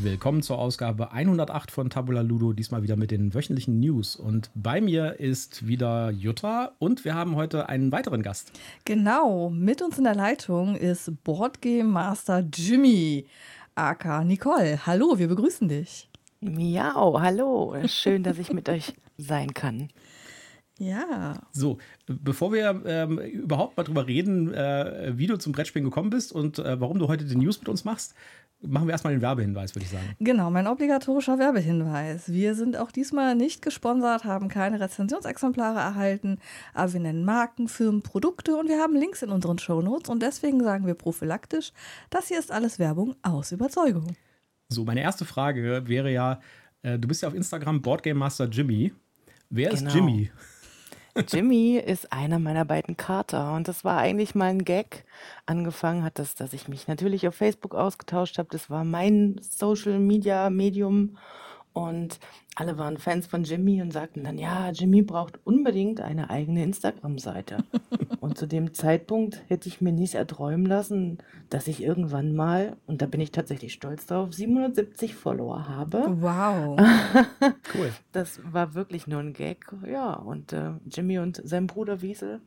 Willkommen zur Ausgabe 108 von Tabula Ludo, diesmal wieder mit den wöchentlichen News. Und bei mir ist wieder Jutta und wir haben heute einen weiteren Gast. Genau, mit uns in der Leitung ist Boardgame Master Jimmy, aka Nicole. Hallo, wir begrüßen dich. Miau, hallo. Schön, dass ich mit euch sein kann. Ja. So, bevor wir ähm, überhaupt mal drüber reden, äh, wie du zum Brettspielen gekommen bist und äh, warum du heute die News mit uns machst, machen wir erstmal den Werbehinweis, würde ich sagen. Genau, mein obligatorischer Werbehinweis. Wir sind auch diesmal nicht gesponsert, haben keine Rezensionsexemplare erhalten, aber wir nennen Marken, Firmen, Produkte und wir haben Links in unseren Shownotes und deswegen sagen wir prophylaktisch, das hier ist alles Werbung aus Überzeugung. So, meine erste Frage wäre ja, äh, du bist ja auf Instagram Boardgame Master Jimmy. Wer Genau. ist Jimmy? Jimmy ist einer meiner beiden Kater und das war eigentlich mal ein Gag. Angefangen hat das, dass ich mich natürlich auf Facebook ausgetauscht habe. Das war mein Social Media Medium und alle waren Fans von Jimmy und sagten dann, ja, Jimmy braucht unbedingt eine eigene Instagram-Seite. und zu dem Zeitpunkt hätte ich mir nicht erträumen lassen, dass ich irgendwann mal, und da bin ich tatsächlich stolz drauf, 770 Follower habe. Wow. Cool. Das war wirklich nur ein Gag. Ja, und äh, Jimmy und sein Bruder Wiesel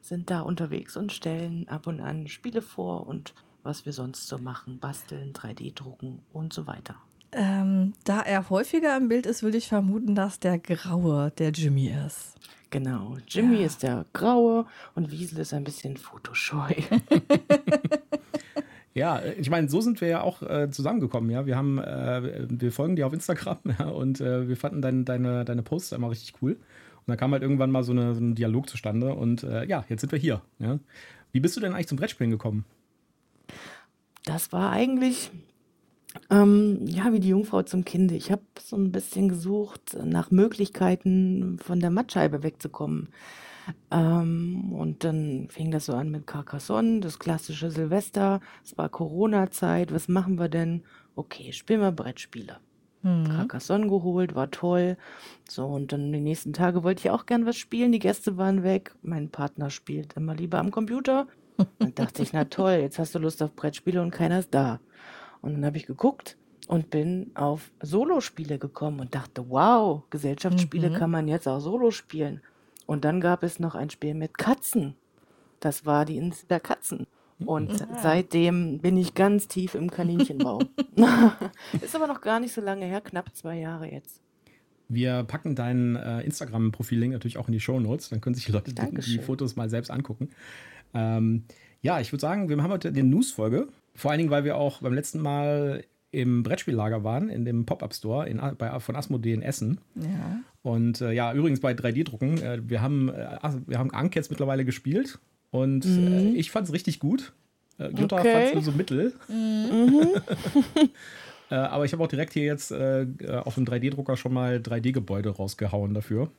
sind da unterwegs und stellen ab und an Spiele vor und was wir sonst so machen, basteln, 3D drucken und so weiter. Ähm, da er häufiger im Bild ist, würde ich vermuten, dass der Graue der Jimmy ist. Genau, Jimmy Ja. ist der Graue und Wiesel ist ein bisschen fotoscheu. Ja, ich meine, so sind wir ja auch äh, zusammengekommen. Ja, wir haben, äh, wir folgen dir auf Instagram ja, und äh, wir fanden dein, deine, deine Posts immer richtig cool. Und da kam halt irgendwann mal so, eine, so ein Dialog zustande und äh, ja, jetzt sind wir hier. Ja. Wie bist du denn eigentlich zum Brettspielen gekommen? Das war eigentlich, ähm, ja, wie die Jungfrau zum Kinde. Ich habe so ein bisschen gesucht nach Möglichkeiten, von der Mattscheibe wegzukommen. Ähm, und dann fing das so an mit Carcassonne, das klassische Silvester. Es war Corona-Zeit. Was machen wir denn? Okay, spielen wir Brettspiele. Carcassonne geholt, war toll. So, und dann die nächsten Tage wollte ich auch gern was spielen. Die Gäste waren weg. Mein Partner spielt immer lieber am Computer. Dann dachte ich, na toll, jetzt hast du Lust auf Brettspiele und keiner ist da. Und dann habe ich geguckt und bin auf Solospiele gekommen und dachte, wow, Gesellschaftsspiele kann man jetzt auch solo spielen. Und dann gab es noch ein Spiel mit Katzen. Das war die Insel der Katzen. Und seitdem bin ich ganz tief im Kaninchenbau. ist aber noch gar nicht so lange her, knapp zwei Jahre jetzt. Wir packen deinen äh, Instagram-Profil-Link natürlich auch in die Show Notes. Dann können sich die Leute die, die. Fotos mal selbst angucken. Ähm, ja, ich würde sagen, wir haben heute eine News-Folge. Vor allen Dingen, weil wir auch beim letzten Mal im Brettspiellager waren, in dem Pop-Up-Store in, bei, von Asmodee in Essen. Ja. Und äh, ja, übrigens bei 3D-Drucken, äh, wir haben, äh, wir haben Ank jetzt mittlerweile gespielt und äh, ich fand es richtig gut. Äh, Jutta Okay. fand es nur so mittel. äh, aber ich habe auch direkt hier jetzt äh, auf dem 3D-Drucker schon mal 3D-Gebäude rausgehauen dafür.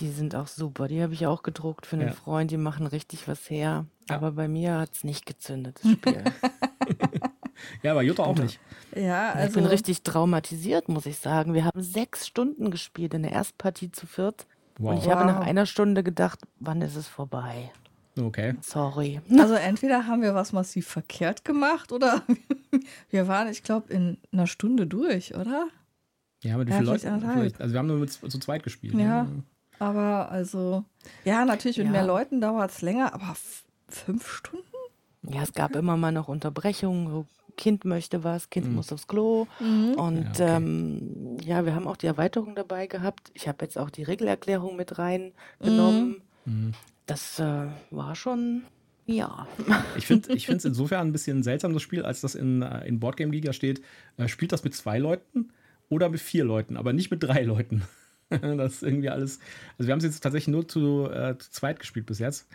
Die sind auch super. Die habe ich auch gedruckt für einen Ja. Freund. Die machen richtig was her. Aber bei mir hat es nicht gezündet, das Spiel. Ja, aber Jutta auch nicht. Ja, ich also bin richtig traumatisiert, muss ich sagen. Wir haben sechs Stunden gespielt in der Erstpartie zu viert. Und ich Wow. habe nach Wow. einer Stunde gedacht, wann ist es vorbei? Okay. Sorry. Also entweder haben wir was massiv verkehrt gemacht oder wir waren, ich glaube, in einer Stunde durch, oder? Ja, mit wie Ja, vielen Leuten? Vielleicht, also wir haben nur mit, zu zweit gespielt. Ja. ne? Aber also, ja, natürlich mit Ja. mehr Leuten dauert es länger, aber fünf Stunden? Ja, es gab immer mal noch Unterbrechungen. So, Kind möchte was, Kind muss aufs Klo. Und Ja, okay. ähm, ja, wir haben auch die Erweiterung dabei gehabt. Ich habe jetzt auch die Regelerklärung mit reingenommen. Mhm. Das äh, war schon, ja. Ich finde es insofern ein bisschen seltsam, das Spiel, als das in, äh, in Boardgame Liga steht. Äh, spielt das mit zwei Leuten oder mit vier Leuten, aber nicht mit drei Leuten. das ist irgendwie alles. Also, wir haben es jetzt tatsächlich nur zu, äh, zu zweit gespielt bis jetzt.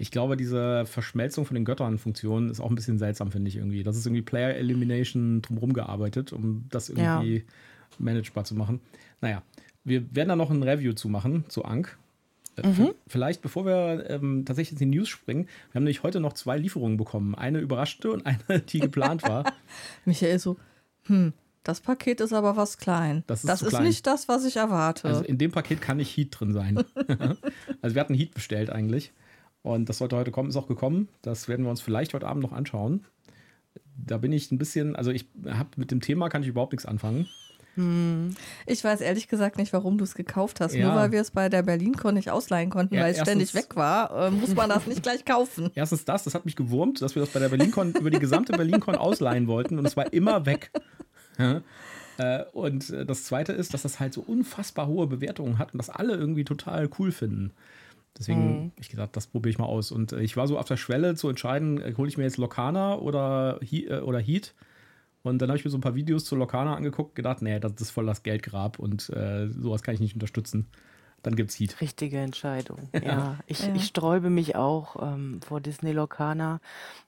Ich glaube, diese Verschmelzung von den Göttern-Funktionen ist auch ein bisschen seltsam, finde ich irgendwie. Das ist irgendwie Player Elimination drumherum gearbeitet, um das Ja. irgendwie managebar zu machen. Naja, wir werden da noch ein Review zu machen, zu Ank. Äh, v- Vielleicht, bevor wir ähm, tatsächlich in die News springen, wir haben nämlich heute noch zwei Lieferungen bekommen. Eine überraschte und eine, die geplant war. Michael so, hm, das Paket ist aber was klein. Das ist zu ist klein. nicht das, was ich erwarte. Also in dem Paket kann nicht Heat drin sein. also wir hatten Heat bestellt eigentlich. Und das sollte heute kommen, ist auch gekommen. Das werden wir uns vielleicht heute Abend noch anschauen. Da bin ich ein bisschen, also ich habe mit dem Thema kann ich überhaupt nichts anfangen. Ich weiß ehrlich gesagt nicht, warum du es gekauft hast. Ja. Nur weil wir es bei der BerlinCon nicht ausleihen konnten, Ja, weil es ständig weg war, äh, muss man das nicht gleich kaufen. Erstens das, das hat mich gewurmt, dass wir das bei der BerlinCon über die gesamte BerlinCon ausleihen wollten und es war immer weg. Ja. Äh, Und äh, das zweite ist, dass das halt so unfassbar hohe Bewertungen hat und das alle irgendwie total cool finden. Deswegen hab ich gesagt, das probiere ich mal aus. Und äh, ich war so auf der Schwelle zu entscheiden, äh, hole ich mir jetzt Lokana oder, He äh, oder Heat. Und dann habe ich mir so ein paar Videos zu Lokana angeguckt, gedacht, nee, das ist voll das Geldgrab und äh, sowas kann ich nicht unterstützen. Dann gibt's Heat. Richtige Entscheidung. Ja, ich, Ja. ich sträube mich auch ähm, vor Disney Locana.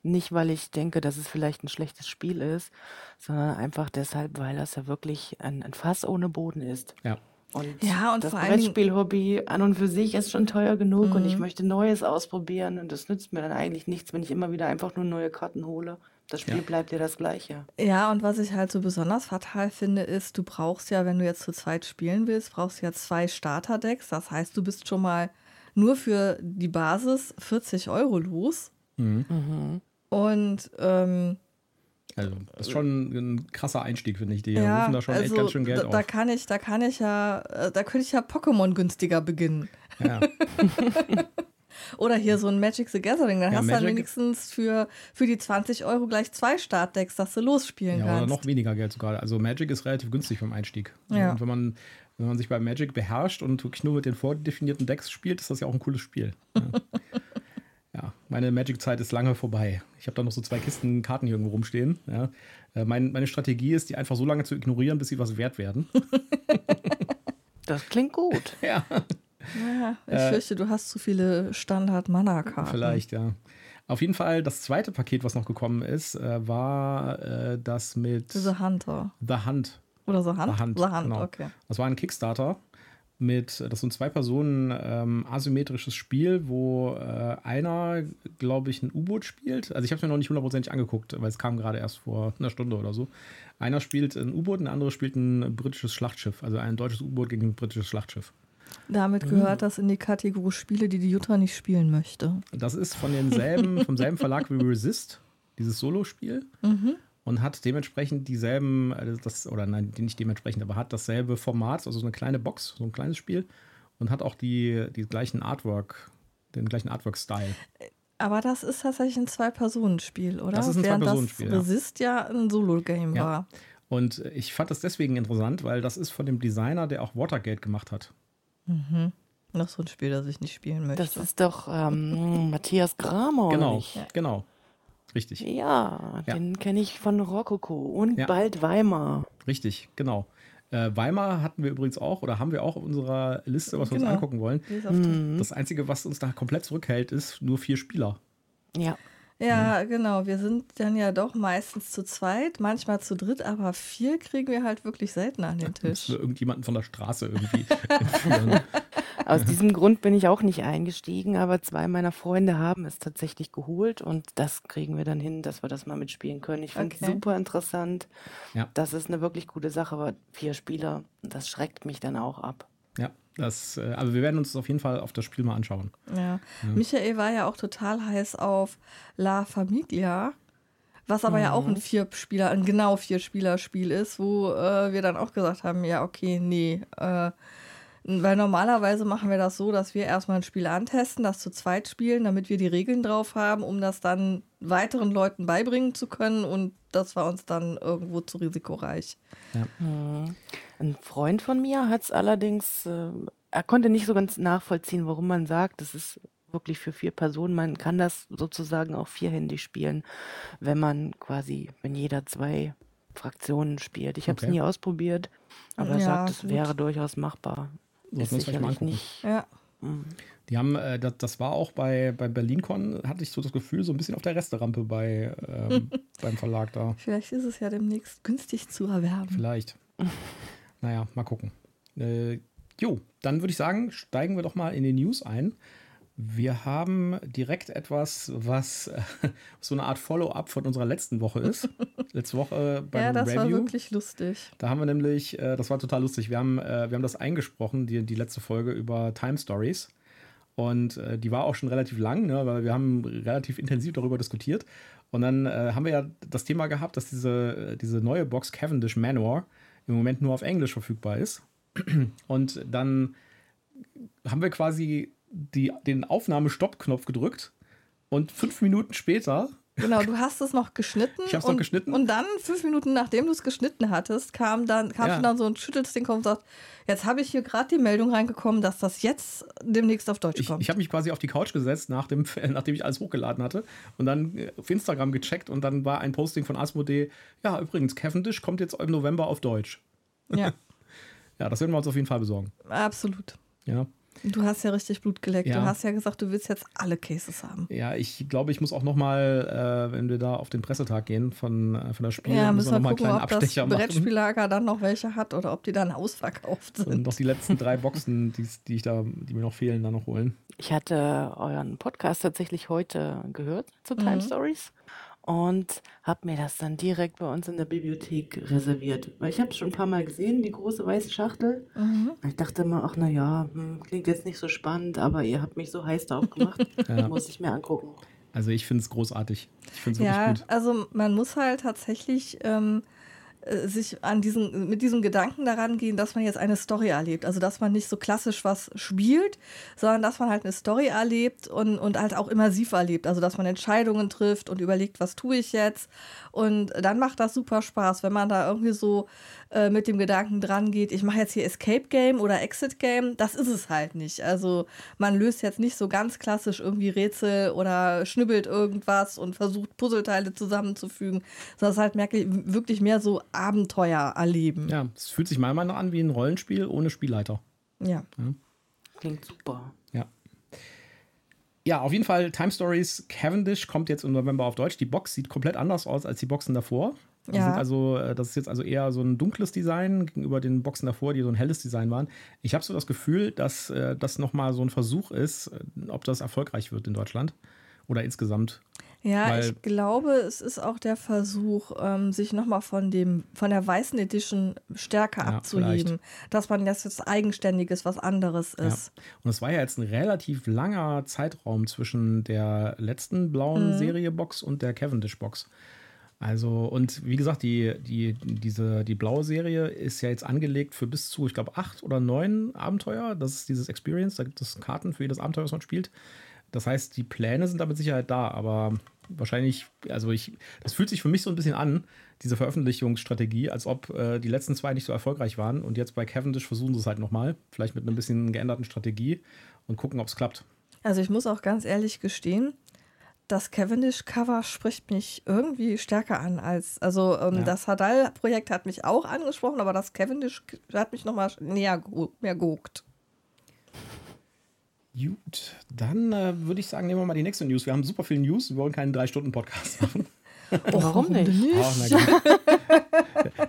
Nicht, weil ich denke, dass es vielleicht ein schlechtes Spiel ist, sondern einfach deshalb, weil das ja wirklich ein, ein Fass ohne Boden ist. Ja. Und Ja, und das Brettspiel-Hobby an und für sich ist schon teuer genug und ich Mhm. möchte Neues ausprobieren und das nützt mir dann eigentlich nichts, wenn ich immer wieder einfach nur neue Karten hole. Das Spiel Ja. bleibt ja das gleiche. Ja, und was ich halt so besonders fatal finde, ist, du brauchst ja, wenn du jetzt zu zweit spielen willst, brauchst du ja zwei Starterdecks. Das heißt, du bist schon mal nur für die Basis 40 Euro los. Mhm. Und ähm, Also, das ist schon ein krasser Einstieg, finde ich. Die ja, rufen da schon echt also ganz schön Geld da, da auf. kann ich, da kann ich ja, äh, da könnte ich ja Pokémon günstiger beginnen. Ja. Oder hier so ein Magic the Gathering. Dann Ja, hast du dann Magic- wenigstens für, für die 20 Euro gleich zwei Startdecks, dass du losspielen Ja, oder kannst. noch weniger Geld sogar. Also Magic ist relativ günstig vom Einstieg. Ja. Und wenn man, wenn man sich bei Magic beherrscht und wirklich nur mit den vordefinierten Decks spielt, ist das ja auch ein cooles Spiel. Ja meine Magic-Zeit ist lange vorbei. Ich habe da noch so zwei Kisten Karten hier irgendwo rumstehen. Ja. Äh, Mein, meine Strategie ist, die einfach so lange zu ignorieren, bis sie was wert werden. Das klingt gut. ja, Ja, ich Äh, fürchte, du hast zu viele Standard-Mana-Karten. vielleicht, ja. Auf jeden Fall, das zweite Paket, was noch gekommen ist, äh, war äh, das mit The Hunter. The Hunt. Oder so Hand? The Hunt, The Hand, genau. okay. Das war ein Kickstarter mit, das sind zwei Personen ähm, asymmetrisches Spiel, wo äh, einer, glaube ich, ein U-Boot spielt. Also ich habe es mir noch nicht hundertprozentig angeguckt, weil es kam gerade erst vor einer Stunde oder so. Einer spielt ein U-Boot, und der andere spielt ein britisches Schlachtschiff. Also ein deutsches U-Boot gegen ein britisches Schlachtschiff. Damit Mhm. gehört das in die Kategorie Spiele, die die Jutta nicht spielen möchte. Das ist von denselben, vom selben Verlag wie Resist, dieses Solospiel. Mhm. Und hat dementsprechend dieselben, äh, das, oder nein, nicht dementsprechend, aber hat dasselbe Format, also so eine kleine Box, so ein kleines Spiel. Und hat auch die, die gleichen Artwork, den gleichen Artwork-Style. Aber das ist tatsächlich ein Zwei-Personen-Spiel, oder? Das ist ein Zwei-Personen-Spiel, das ja. Resist ja ein Solo-Game Ja. war. Und ich fand das deswegen interessant, weil das ist von dem Designer, der auch Watergate gemacht hat. Noch so ein Spiel, das ich nicht spielen möchte. Das ist doch ähm, Matthias Kramer, Genau, nicht? genau. Richtig, Ja, Ja. den kenne ich von Rococo und Ja. bald Weimar. richtig, genau. Äh, Weimar hatten wir übrigens auch oder haben wir auch auf unserer Liste, was wir Genau. uns angucken wollen. Mhm. Das Einzige, was uns da komplett zurückhält, ist nur vier Spieler. Ja, Ja, genau. Wir sind dann ja doch meistens zu zweit, manchmal zu dritt, aber vier kriegen wir halt wirklich selten an den Tisch. wir irgendjemanden von der Straße irgendwie aus diesem Grund bin ich auch nicht eingestiegen, aber zwei meiner Freunde haben es tatsächlich geholt und das kriegen wir dann hin, dass wir das mal mitspielen können. Ich finde es Okay. super interessant. Ja. Das ist eine wirklich gute Sache, aber vier Spieler, das schreckt mich dann auch ab. Ja, das, äh, aber wir werden uns das auf jeden Fall auf das Spiel mal anschauen. Ja. Michael war ja auch total heiß auf La Familia, was aber ja auch ein Vier-Spieler, ein genau Vier-Spieler-Spiel ist, wo äh, wir dann auch gesagt haben, ja, okay, nee. Äh, weil normalerweise machen wir das so, dass wir erstmal ein Spiel antesten, das zu zweit spielen, damit wir die Regeln drauf haben, um das dann weiteren Leuten beibringen zu können. Und das war uns dann irgendwo zu risikoreich. Mhm. Ein Freund von mir hat es allerdings, äh, er konnte nicht so ganz nachvollziehen, warum man sagt, das ist wirklich für vier Personen. Man kann das sozusagen auch vierhändig spielen, wenn man quasi, wenn jeder zwei Fraktionen spielt. Ich habe es Okay. nie ausprobiert, aber er Ja, sagt, es gut. wäre durchaus machbar. Sollten Ist vielleicht mal sicherlich angucken. nicht. Ja. Mhm. Die haben, äh, das, das war auch bei, bei BerlinCon, hatte ich so das Gefühl, so ein bisschen auf der Resterampe bei, ähm, beim Verlag da. Vielleicht ist es ja demnächst günstig zu erwerben. Vielleicht. naja, mal gucken. Äh, jo, dann würde ich sagen, steigen wir doch mal in die News ein. Wir haben direkt etwas, was äh, so eine Art Follow-up von unserer letzten Woche ist. Letzte Woche beim Ja, das war Review. wirklich lustig. Da haben wir nämlich, äh, das war total lustig, wir haben, äh, wir haben das eingesprochen, die, die letzte Folge über Time Stories. Und äh, die war auch schon relativ lang, ne, weil wir haben relativ intensiv darüber diskutiert. Und dann äh, haben wir ja das Thema gehabt, dass diese, diese neue Box Cavendish Manor im Moment nur auf Englisch verfügbar ist. Und dann haben wir quasi die, den Aufnahmestopp-Knopf gedrückt und fünf Minuten später Genau, du hast es noch geschnitten. Ich habe es noch geschnitten. Und dann, fünf Minuten nachdem du es geschnitten hattest, kam dann, kam ja. dann so ein schütteltes Ding und sagt, jetzt habe ich hier gerade die Meldung reingekommen, dass das jetzt demnächst auf Deutsch kommt. Ich, ich habe mich quasi auf die Couch gesetzt, nach dem, nachdem ich alles hochgeladen hatte und dann äh, auf Instagram gecheckt und dann war ein Posting von Asmodee, ja, übrigens, Cavendish kommt jetzt im November auf Deutsch. Ja. ja, das werden wir uns auf jeden Fall besorgen. Absolut. Ja. Du hast ja richtig Blut geleckt. Ja. Du hast ja gesagt, du willst jetzt alle Cases haben. Ja, ich glaube, ich muss auch noch mal, äh, wenn wir da auf den Pressetag gehen von, äh, von der Spiel, ja, müssen wir noch mal gucken, einen kleinen ob Abstecher das Brettspiellager dann noch welche hat oder ob die dann ausverkauft sind. Und noch die letzten drei Boxen, die, die, ich da, die mir noch fehlen, dann noch holen. Ich hatte euren Podcast tatsächlich heute gehört zu Time mhm. Stories und habe mir das dann direkt bei uns in der Bibliothek reserviert. Weil ich habe es schon ein paar Mal gesehen, die große weiße Schachtel. Mhm. Ich dachte immer, ach naja, hm, klingt jetzt nicht so spannend, aber ihr habt mich so heiß darauf gemacht, ja. muss ich mir angucken. Also ich finde es großartig. Ich finde es ja, wirklich gut. Also man muss halt tatsächlich ähm, äh, sich an diesen, mit diesem Gedanken daran gehen, dass man jetzt eine Story erlebt. Also dass man nicht so klassisch was spielt, sondern dass man halt eine Story erlebt und, und halt auch immersiv erlebt. Also dass man Entscheidungen trifft und überlegt, was tue ich jetzt. Und dann macht das super Spaß, wenn man da irgendwie so äh, mit dem Gedanken dran geht, ich mache jetzt hier Escape Game oder Exit Game. Das ist es halt nicht. Also man löst jetzt nicht so ganz klassisch irgendwie Rätsel oder schnibbelt irgendwas und versucht Puzzleteile zusammenzufügen, sondern es ist halt wirklich mehr so Abenteuer erleben. Ja, es fühlt sich meiner Meinung nach an wie ein Rollenspiel ohne Spielleiter. Ja. ja. Klingt super. Ja. Ja, auf jeden Fall Time Stories Cavendish kommt jetzt im November auf Deutsch. Die Box sieht komplett anders aus als die Boxen davor. Ja. also, äh, das ist jetzt also eher so ein dunkles Design gegenüber den Boxen davor, die so ein helles Design waren. Ich habe so das Gefühl, dass äh, das nochmal so ein Versuch ist, äh, ob das erfolgreich wird in Deutschland oder insgesamt. Ja, ich glaube, es ist auch der Versuch, ähm, sich nochmal von dem, von der weißen Edition stärker ja, abzuheben, vielleicht. dass man das jetzt eigenständiges was anderes ist. Ja. Und es war ja jetzt ein relativ langer Zeitraum zwischen der letzten blauen mhm. Serie-Box und der Cavendish-Box. Also, und wie gesagt, die, die, diese, die blaue Serie ist ja jetzt angelegt für bis zu, ich glaube, acht oder neun Abenteuer. Das ist dieses Experience. Da gibt es Karten für jedes Abenteuer, was man spielt. Das heißt, die Pläne sind da mit Sicherheit da, aber wahrscheinlich, also ich, das fühlt sich für mich so ein bisschen an, diese Veröffentlichungsstrategie, als ob äh, die letzten zwei nicht so erfolgreich waren und jetzt bei Cavendish versuchen sie es halt nochmal, vielleicht mit einer bisschen geänderten Strategie und gucken, ob es klappt. Also ich muss auch ganz ehrlich gestehen, das Cavendish-Cover spricht mich irgendwie stärker an als, also ähm, ja. das Hadal-Projekt hat mich auch angesprochen, aber das Cavendish hat mich nochmal näher mehr geguckt. Gut, dann äh, würde ich sagen, nehmen wir mal die nächste News. Wir haben super viele News, wir wollen keinen Drei-Stunden-Podcast machen. Oh, warum nicht? Oh,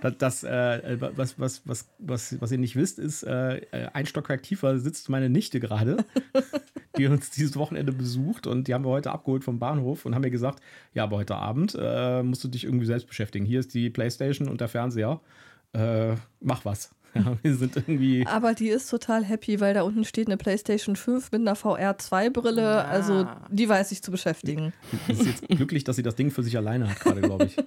das, das äh, was, was, was, was, was ihr nicht wisst, ist, äh, ein Stockwerk tiefer sitzt meine Nichte gerade, die uns dieses Wochenende besucht und die haben wir heute abgeholt vom Bahnhof und haben mir gesagt, ja, aber heute Abend äh, musst du dich irgendwie selbst beschäftigen. Hier ist die Playstation und der Fernseher. Äh, mach was. Ja, wir sind irgendwie. Aber die ist total happy, weil da unten steht eine PlayStation 5 mit einer VR2-Brille. Ja. Also die weiß sich zu beschäftigen. Sie ist jetzt glücklich, dass sie das Ding für sich alleine hat, gerade, glaube ich.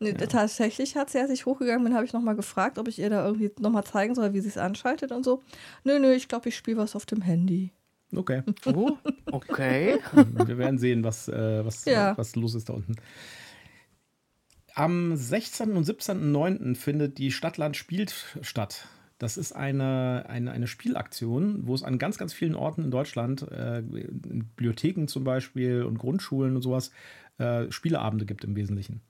Nee, ja. Tatsächlich hat sie, als ich hochgegangen bin, habe ich nochmal gefragt, ob ich ihr da irgendwie nochmal zeigen soll, wie sie es anschaltet und so. Nö, nö, ich glaube, ich spiele was auf dem Handy. Okay. Oh, okay. Wir werden sehen, was, äh, was, ja. was los ist da unten. Am 16. und 17.09. findet die Stadtland spielt statt. Das ist eine, eine, eine Spielaktion, wo es an ganz, ganz vielen Orten in Deutschland, äh, in Bibliotheken zum Beispiel und Grundschulen und sowas, äh, Spieleabende gibt im Wesentlichen.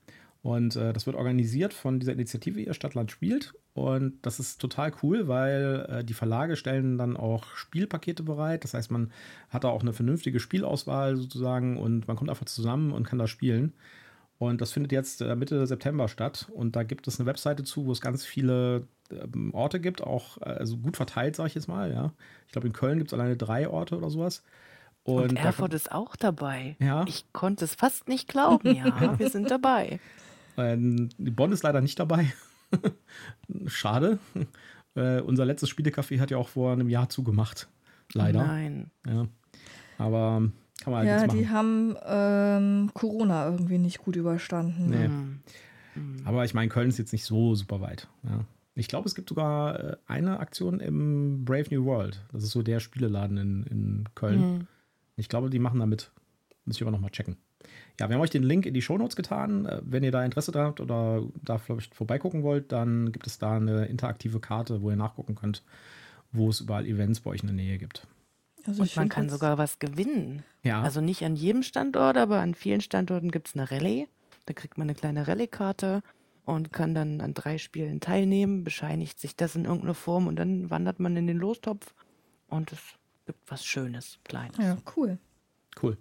Und äh, das wird organisiert von dieser Initiative Ihr Stadtland spielt. Und das ist total cool, weil äh, die Verlage stellen dann auch Spielpakete bereit. Das heißt, man hat da auch eine vernünftige Spielauswahl sozusagen und man kommt einfach zusammen und kann da spielen. Und das findet jetzt äh, Mitte September statt. Und da gibt es eine Webseite zu, wo es ganz viele ähm, Orte gibt, auch äh, also gut verteilt, sage ich jetzt mal. Ja. Ich glaube, in Köln gibt es alleine drei Orte oder sowas. Und, und Erfurt ist auch dabei. Ja. Ich konnte es fast nicht glauben. Ja, wir sind dabei. Ähm, Bonn ist leider nicht dabei. Schade. Äh, unser letztes Spielecafé hat ja auch vor einem Jahr zugemacht. Leider. Nein. Ja. Aber kann man halt Ja, die haben ähm, Corona irgendwie nicht gut überstanden. Nee. Hm. Aber ich meine, Köln ist jetzt nicht so super weit. Ja. Ich glaube, es gibt sogar äh, eine Aktion im Brave New World. Das ist so der Spieleladen in, in Köln. Hm. Ich glaube, die machen da mit. Muss ich aber nochmal checken. Ja, wir haben euch den Link in die Shownotes getan. Äh, Wenn ihr da Interesse dran habt oder da vielleicht vorbeigucken wollt, dann gibt es da eine interaktive Karte, wo ihr nachgucken könnt, wo es überall Events bei euch in der Nähe gibt. Also Und man kann sogar was gewinnen. Ja, Also nicht an jedem Standort, aber an vielen Standorten gibt es eine Rallye. Da kriegt man eine kleine Rallye-Karte und kann dann an drei Spielen teilnehmen, bescheinigt sich das in irgendeiner Form und dann wandert man in den Lostopf und es gibt was Schönes, Kleines. Ja, cool. cool.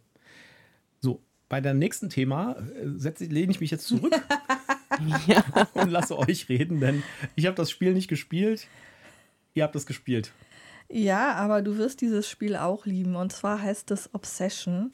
So, bei dem nächsten Thema äh, setze, lehne ich mich jetzt zurück Ja. und lasse euch reden, denn ich habe das Spiel nicht gespielt. Ihr habt es gespielt. Ja, aber du wirst dieses Spiel auch lieben. Und zwar heißt es Obsession.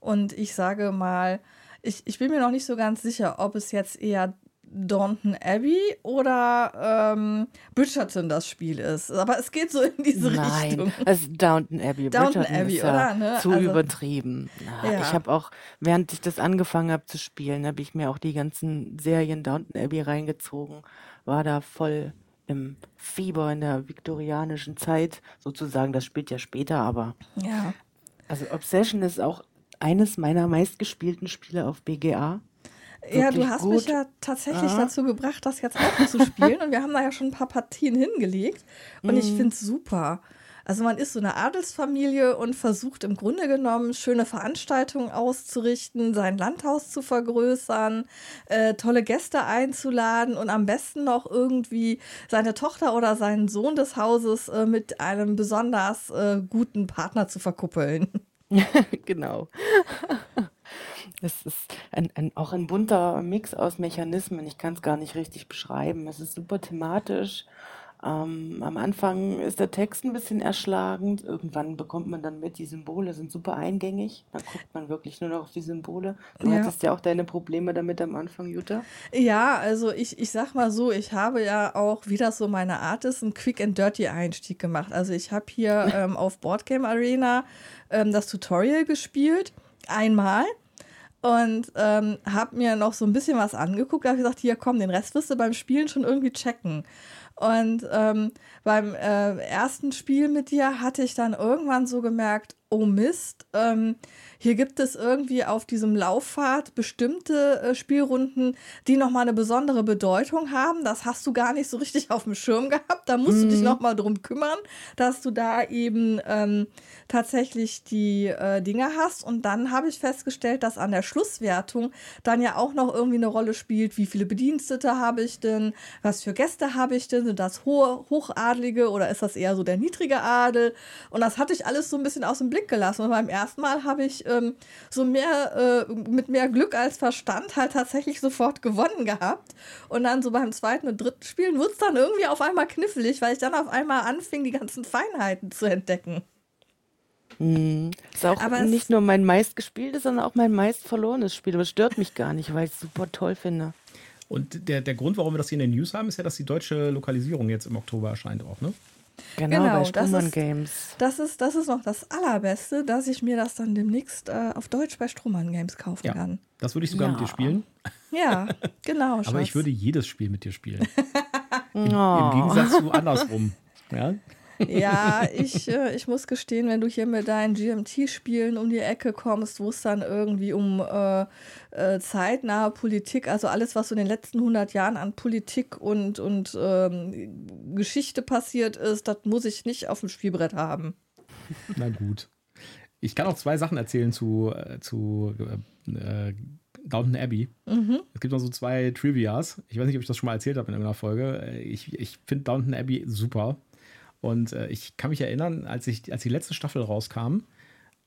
Und ich sage mal, ich, ich bin mir noch nicht so ganz sicher, ob es jetzt eher Downton Abbey oder ähm, Bridgerton das Spiel ist. Aber es geht so in diese Nein, Richtung. es ist Downton Abbey. Downton Bridgerton Abbey, ist ja oder? Ne? zu Also- übertrieben. Na, Ja. Ich habe auch, während ich das angefangen habe zu spielen, habe ich mir auch die ganzen Serien Downton Abbey reingezogen. War da voll im Fieber in der viktorianischen Zeit, sozusagen. Das spielt ja später, aber Ja. also Obsession ist auch eines meiner meistgespielten Spiele auf BGA. Ja, du hast mich gut. ja tatsächlich Aha. dazu gebracht, das jetzt auch zu spielen. Und wir haben da ja schon ein paar Partien hingelegt. Und Mhm. ich finde es super. Also man ist so eine Adelsfamilie und versucht im Grunde genommen schöne Veranstaltungen auszurichten, sein Landhaus zu vergrößern, äh, tolle Gäste einzuladen und am besten noch irgendwie seine Tochter oder seinen Sohn des Hauses äh, mit einem besonders äh, guten Partner zu verkuppeln. genau. Es ist ein, ein, auch ein bunter Mix aus Mechanismen. Ich kann es gar nicht richtig beschreiben. Es ist super thematisch. Ähm, am Anfang ist der Text ein bisschen erschlagend. Irgendwann bekommt man dann mit, die Symbole sind super eingängig. Dann guckt man wirklich nur noch auf die Symbole. Du Ja. hattest ja auch deine Probleme damit am Anfang, Jutta. Ja, also ich, ich sag mal so, ich habe ja auch, wie das so meine Art ist, einen Quick and Dirty Einstieg gemacht. Also ich habe hier ähm, auf Boardgame Arena ähm, das Tutorial gespielt, einmal. Und ähm, habe mir noch so ein bisschen was angeguckt. Da habe ich gesagt, hier komm, den Rest wirst du beim Spielen schon irgendwie checken. Und ähm, beim äh, ersten Spiel mit dir hatte ich dann irgendwann so gemerkt, oh Mist, ähm, hier gibt es irgendwie auf diesem Laufpfad bestimmte äh, Spielrunden, die nochmal eine besondere Bedeutung haben. Das hast du gar nicht so richtig auf dem Schirm gehabt. Da musst du dich nochmal drum kümmern, dass du da eben ähm, tatsächlich die äh, Dinge hast. Und dann habe ich festgestellt, dass an der Schlusswertung dann ja auch noch irgendwie eine Rolle spielt, wie viele Bedienstete habe ich denn, was für Gäste habe ich denn, sind das hohe, Hochadlige oder ist das eher so der niedrige Adel? Und das hatte ich alles so ein bisschen aus dem Blick gelassen. Und beim ersten Mal habe ich ähm, so mehr, äh, mit mehr Glück als Verstand halt tatsächlich sofort gewonnen gehabt. Und dann so beim zweiten und dritten Spielen wurde es dann irgendwie auf einmal knifflig, weil ich dann auf einmal anfing, die ganzen Feinheiten zu entdecken. Mhm. Ist auch Aber nicht nur mein meistgespieltes, sondern auch mein meist verlorenes Spiel. Aber es stört mich gar nicht, weil ich es super toll finde. Und der, der Grund, warum wir das hier in den News haben, ist ja, dass die deutsche Lokalisierung jetzt im Oktober erscheint auch, ne? Genau, Genau, bei das Strohmann ist- Games. Das ist, das ist noch das Allerbeste, dass ich mir das dann demnächst äh, auf Deutsch bei Strohmann Games kaufen Ja. kann. Das würde ich sogar mit Ja. dir spielen. Ja, genau. Aber Schatz. ich würde jedes Spiel mit dir spielen. Im Oh. Gegensatz zu andersrum. Ja? Ja, ich, äh, ich muss gestehen, wenn du hier mit deinen GMT-Spielen um die Ecke kommst, wo es dann irgendwie um äh, äh, zeitnahe Politik, also alles, was so in den letzten 100 Jahren an Politik und, und ähm, Geschichte passiert ist, das muss ich nicht auf dem Spielbrett haben. Na gut. Ich kann auch zwei Sachen erzählen zu, äh, zu äh, Downton Abbey. Es gibt noch so zwei Trivias. Ich weiß nicht, ob ich das schon mal erzählt habe in irgendeiner Folge. Äh, Ich, ich finde Downton Abbey super. Und äh, ich kann mich erinnern, als, ich, als die letzte Staffel rauskam,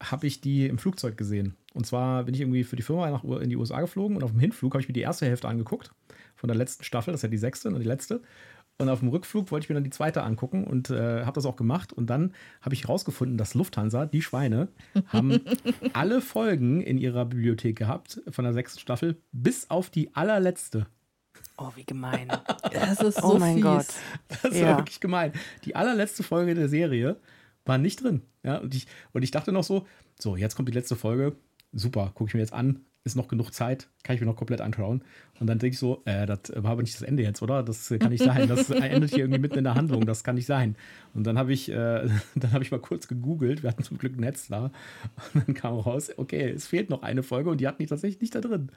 habe ich die im Flugzeug gesehen. Und zwar bin ich irgendwie für die Firma nach, in die USA geflogen und auf dem Hinflug habe ich mir die erste Hälfte angeguckt von der letzten Staffel, das ist ja die sechste und die letzte. Und auf dem Rückflug wollte ich mir dann die zweite angucken und äh, habe das auch gemacht. Und dann habe ich herausgefunden, dass Lufthansa, die Schweine, haben alle Folgen in ihrer Bibliothek gehabt von der sechsten Staffel, bis auf die allerletzte. Oh, wie gemein. Das ist so Oh mein fies. Gott. Das Ja. war wirklich gemein. Die allerletzte Folge der Serie War nicht drin. Ja, und ich, und ich dachte noch so, so, jetzt kommt die letzte Folge. Super, gucke ich mir jetzt an. Ist noch genug Zeit, kann ich mir noch komplett anschauen. Und dann denke ich so, äh, das war aber nicht das Ende jetzt, oder? Das kann nicht sein. Das endet hier irgendwie mitten in der Handlung. Das kann nicht sein. Und dann habe ich, äh, dann habe ich mal kurz gegoogelt. Wir hatten zum Glück ein Netz da. Und dann kam raus, okay, es fehlt noch eine Folge und die hat mich tatsächlich nicht da drin.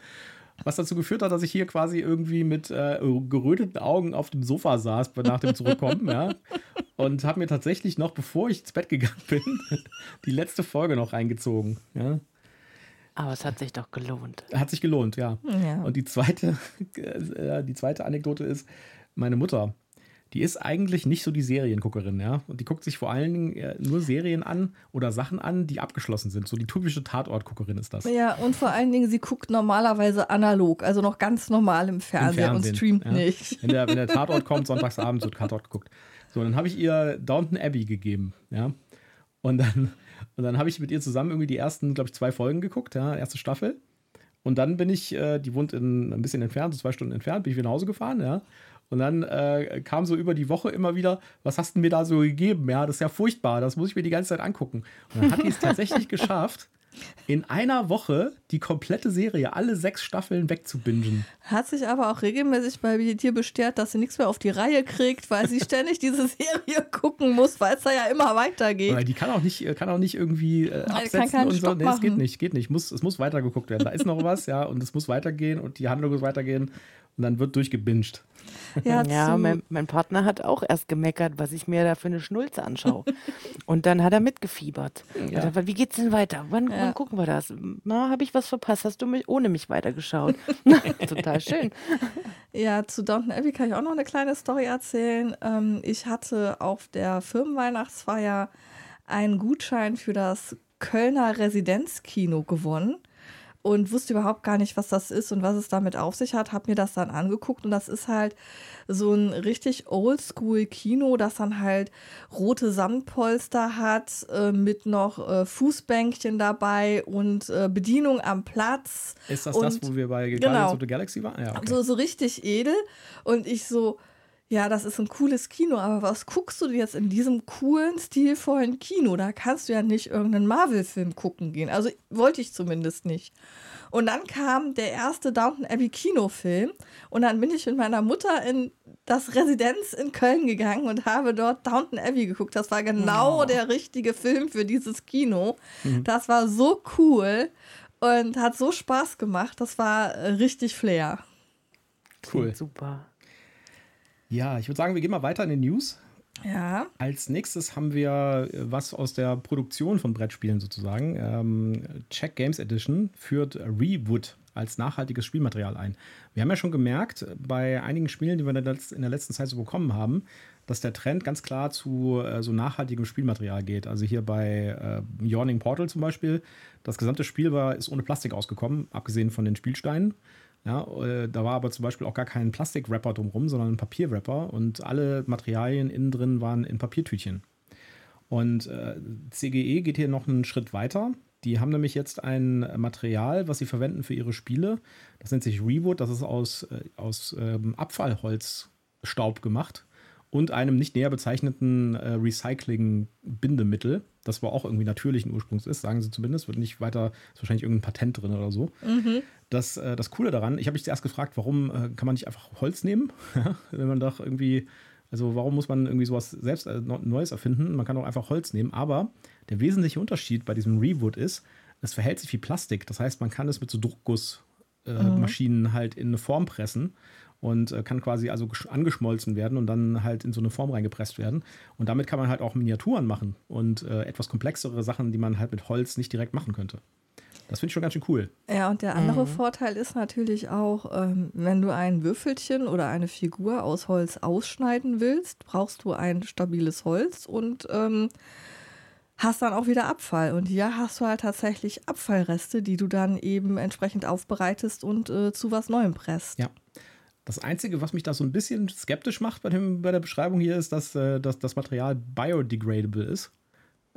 Was dazu geführt hat, dass ich hier quasi irgendwie mit äh, geröteten Augen auf dem Sofa saß nach dem Zurückkommen, ja. Und habe mir tatsächlich noch, bevor ich ins Bett gegangen bin, die letzte Folge noch reingezogen, ja. Aber es hat sich doch gelohnt. Hat sich gelohnt, ja. Ja. Und die zweite, äh, die zweite Anekdote ist, meine Mutter, die ist eigentlich nicht so die Serienguckerin, ja. Und die guckt sich vor allen Dingen äh, nur Serien an oder Sachen an, die abgeschlossen sind. So die typische Tatortguckerin ist das. Ja, und vor allen Dingen, sie guckt normalerweise analog, also noch ganz normal im Fernsehen, Fernsehen, und streamt ja. nicht. Wenn der, wenn der Tatort kommt, sonntagsabends wird Tatort geguckt. So, dann habe ich ihr Downton Abbey gegeben, ja. Und dann, und dann habe ich mit ihr zusammen irgendwie die ersten, glaube ich, zwei Folgen geguckt, ja, erste Staffel. Und dann bin ich, äh, die wohnt in, ein bisschen entfernt, so zwei Stunden entfernt, bin ich wieder nach Hause gefahren, ja. Und dann äh, kam so über die Woche immer wieder, was hast du mir da so gegeben? Ja, das ist ja furchtbar, das muss ich mir die ganze Zeit angucken. Und dann hat die es tatsächlich geschafft, in einer Woche die komplette Serie, alle sechs Staffeln wegzubingen. Hat sich aber auch regelmäßig bei dir bestärkt, dass sie nichts mehr auf die Reihe kriegt, weil sie ständig diese Serie gucken muss, weil es da ja immer weitergeht. Weil die kann auch nicht, kann auch nicht irgendwie äh, absetzen und so. Nee, es geht nicht, geht nicht. Muss, es muss weitergeguckt werden. Da ist noch was, ja, und es muss weitergehen und die Handlung muss weitergehen. Und dann wird durchgebinged. Ja, Ja, mein, mein Partner hat auch erst gemeckert, was ich mir da für eine Schnulze anschaue. Und dann hat er mitgefiebert. Ja. Sagt, wie geht's denn weiter? Wann, Ja. wann gucken wir das? Na, habe ich was verpasst? Hast du mich ohne mich weitergeschaut? Total schön. Ja, zu Downton Abbey kann ich auch noch eine kleine Story erzählen. Ähm, ich hatte auf der Firmenweihnachtsfeier einen Gutschein für das Kölner Residenzkino gewonnen und wusste überhaupt gar nicht, was das ist und was es damit auf sich hat. Hab mir das dann angeguckt und das ist halt so ein richtig Oldschool-Kino, das dann halt rote Samtpolster hat, äh, mit noch äh, Fußbänkchen dabei und äh, Bedienung am Platz. Ist das Und- das, wo wir bei genau. Guardians of the Galaxy waren? Ja, okay. So, so richtig edel. Und ich so, ja, das ist ein cooles Kino, aber was guckst du jetzt in diesem coolen, stilvollen Kino? Da kannst du ja nicht irgendeinen Marvel-Film gucken gehen. Also wollte ich zumindest nicht. Und dann kam der erste Downton Abbey Kinofilm und dann bin ich mit meiner Mutter in das Residenz in Köln gegangen und habe dort Downton Abbey geguckt. Das war genau der richtige Film für dieses Kino. Das war so cool und hat so Spaß gemacht. Das war äh, richtig Flair. Cool. Super. Ja, ich würde sagen, wir gehen mal weiter in den News. Ja. Als nächstes haben wir äh, was aus der Produktion von Brettspielen sozusagen. Ähm, Check Games Edition führt Rewood als nachhaltiges Spielmaterial ein. Wir haben ja schon gemerkt, äh, bei einigen Spielen, die wir in der letz- in der letzten Zeit so bekommen haben, dass der Trend ganz klar zu äh, so nachhaltigem Spielmaterial geht. Also hier bei äh, Yawning Portal zum Beispiel, das gesamte Spiel war, ist ohne Plastik ausgekommen, abgesehen von den Spielsteinen. Ja, äh, da war aber zum Beispiel auch gar kein Plastikwrapper drumherum, sondern ein Papierwrapper und alle Materialien innen drin waren in Papiertütchen. Und äh, CGE geht hier noch einen Schritt weiter. Die haben nämlich jetzt ein Material, was sie verwenden für ihre Spiele. Das nennt sich Rewood. Das ist aus, äh, aus ähm, Abfallholzstaub gemacht und einem nicht näher bezeichneten äh, Recycling-Bindemittel, das aber auch irgendwie natürlichen Ursprungs ist, sagen sie zumindest. Wird nicht weiter, ist wahrscheinlich irgendein Patent drin oder so. Das, äh, das Coole daran, ich habe mich zuerst gefragt, warum äh, kann man nicht einfach Holz nehmen? Wenn man doch irgendwie, also warum muss man irgendwie sowas selbst äh, Neues erfinden? Man kann doch einfach Holz nehmen. Aber der wesentliche Unterschied bei diesem Rewood ist, es verhält sich wie Plastik. Das heißt, man kann es mit so Druckgussmaschinen äh, Maschinen halt in eine Form pressen und äh, kann quasi also gesch- angeschmolzen werden und dann halt in so eine Form reingepresst werden. Und damit kann man halt auch Miniaturen machen und äh, etwas komplexere Sachen, die man halt mit Holz nicht direkt machen könnte. Das finde ich schon ganz schön cool. Ja, und der andere Vorteil ist natürlich auch, ähm, wenn du ein Würfelchen oder eine Figur aus Holz ausschneiden willst, brauchst du ein stabiles Holz und ähm, hast dann auch wieder Abfall. Und hier hast du halt tatsächlich Abfallreste, die du dann eben entsprechend aufbereitest und äh, zu was Neuem presst. Ja. Das Einzige, was mich da so ein bisschen skeptisch macht bei, dem, bei der Beschreibung hier, ist, dass, äh, dass das Material biodegradable ist.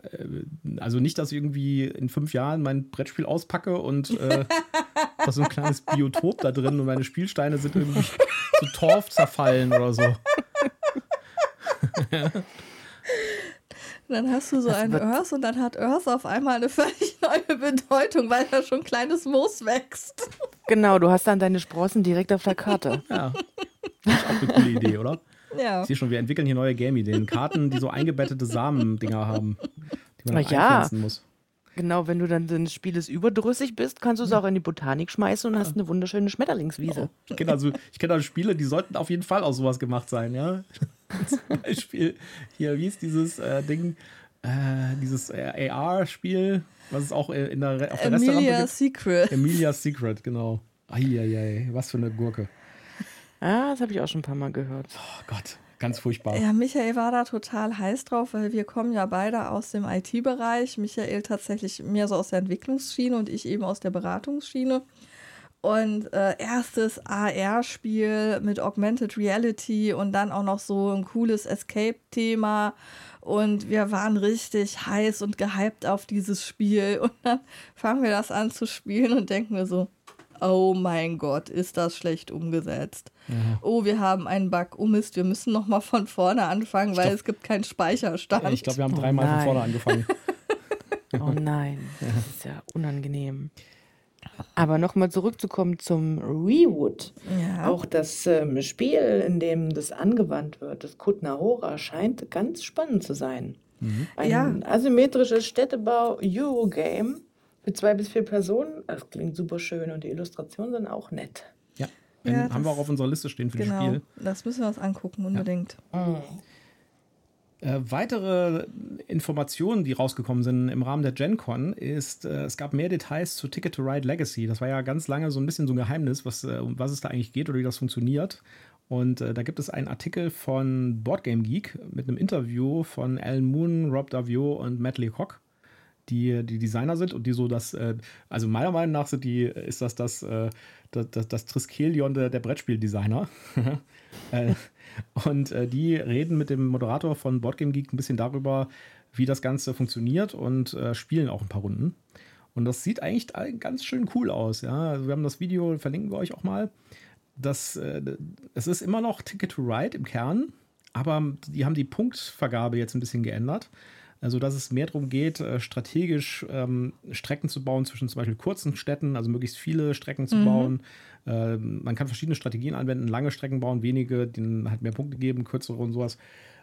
Äh, Also nicht, dass ich irgendwie in fünf Jahren mein Brettspiel auspacke und äh, da so ein kleines Biotop da drin und meine Spielsteine sind irgendwie zu Torf zerfallen oder so. Und dann hast du so einen Earth und dann hat Earth auf einmal eine völlig neue Bedeutung, weil da schon kleines Moos wächst. Genau, du hast dann deine Sprossen direkt auf der Karte. Ja. Das ist auch eine coole Idee, oder? Ja. Ich sehe schon, wir entwickeln hier neue Game-Ideen. Karten, die so eingebettete Samen-Dinger haben, die man Na ja. einpflanzen muss. Genau, wenn du dann des Spieles überdrüssig bist, kannst du es auch in die Botanik schmeißen und hast eine wunderschöne Schmetterlingswiese. Ich kenne also, ich kenne also Spiele, die sollten auf jeden Fall aus sowas gemacht sein, ja. Zum Beispiel hier, wie ist dieses äh, Ding, äh, dieses äh, AR-Spiel, was es auch äh, in der, auf der Restaurant Emilia? Secret. Emilia's Secret, genau. Eieiei, was für eine Gurke. Ah, das habe ich auch schon ein paar Mal gehört. Oh Gott, ganz furchtbar. Ja, Michael war da total heiß drauf, weil wir kommen ja beide aus dem IT-Bereich. Michael tatsächlich mehr so aus der Entwicklungsschiene und ich eben aus der Beratungsschiene. Und äh, erstes AR-Spiel mit Augmented Reality und dann auch noch so ein cooles Escape-Thema. Und wir waren richtig heiß und gehypt auf dieses Spiel. Und dann fangen wir das an zu spielen und denken wir so, oh mein Gott, ist das schlecht umgesetzt. Oh, wir haben einen Bug. Oh Mist, wir müssen noch mal von vorne anfangen, weil glaub- es gibt keinen Speicherstand. Ich glaube, wir haben Oh dreimal von nein. vorne angefangen. Oh nein, das ist ja unangenehm. Aber nochmal zurückzukommen zum Rewood. ja. Auch das ähm, Spiel, in dem das angewandt wird, das Kutnahora, scheint ganz spannend zu sein. Ein Ja. asymmetrisches Städtebau-Eurogame für zwei bis vier Personen. Das klingt super schön und die Illustrationen sind auch nett. Ja, Ja, Den haben wir auch auf unserer Liste stehen für genau. das Spiel. Das müssen wir uns angucken, unbedingt. Äh, weitere Informationen, die rausgekommen sind im Rahmen der Gen Con, ist, äh, es gab mehr Details zu Ticket to Ride Legacy. Das war ja ganz lange so ein bisschen so ein Geheimnis, was, äh, um was es da eigentlich geht oder wie das funktioniert. Und äh, da gibt es einen Artikel von Boardgame Geek mit einem Interview von Alan Moon, Rob Davio und Matt Lecoq, die die Designer sind und die so das, äh, also meiner Meinung nach sind die, ist das das, äh, das, das, Triskelion der, der Brettspieldesigner. äh, und äh, die reden mit dem Moderator von Boardgame Geek ein bisschen darüber, wie das Ganze funktioniert und äh, spielen auch ein paar Runden. Und das sieht eigentlich ganz schön cool aus. Ja? Also wir haben das Video, verlinken wir euch auch mal. Das, äh, es ist immer noch Ticket to Ride im Kern, aber die haben die Punktvergabe jetzt ein bisschen geändert. Also, dass es mehr darum geht, äh, strategisch ähm, Strecken zu bauen zwischen zum Beispiel kurzen Städten, also möglichst viele Strecken zu bauen. Ähm, man kann verschiedene Strategien anwenden, lange Strecken bauen, wenige, denen halt mehr Punkte geben, kürzere und sowas.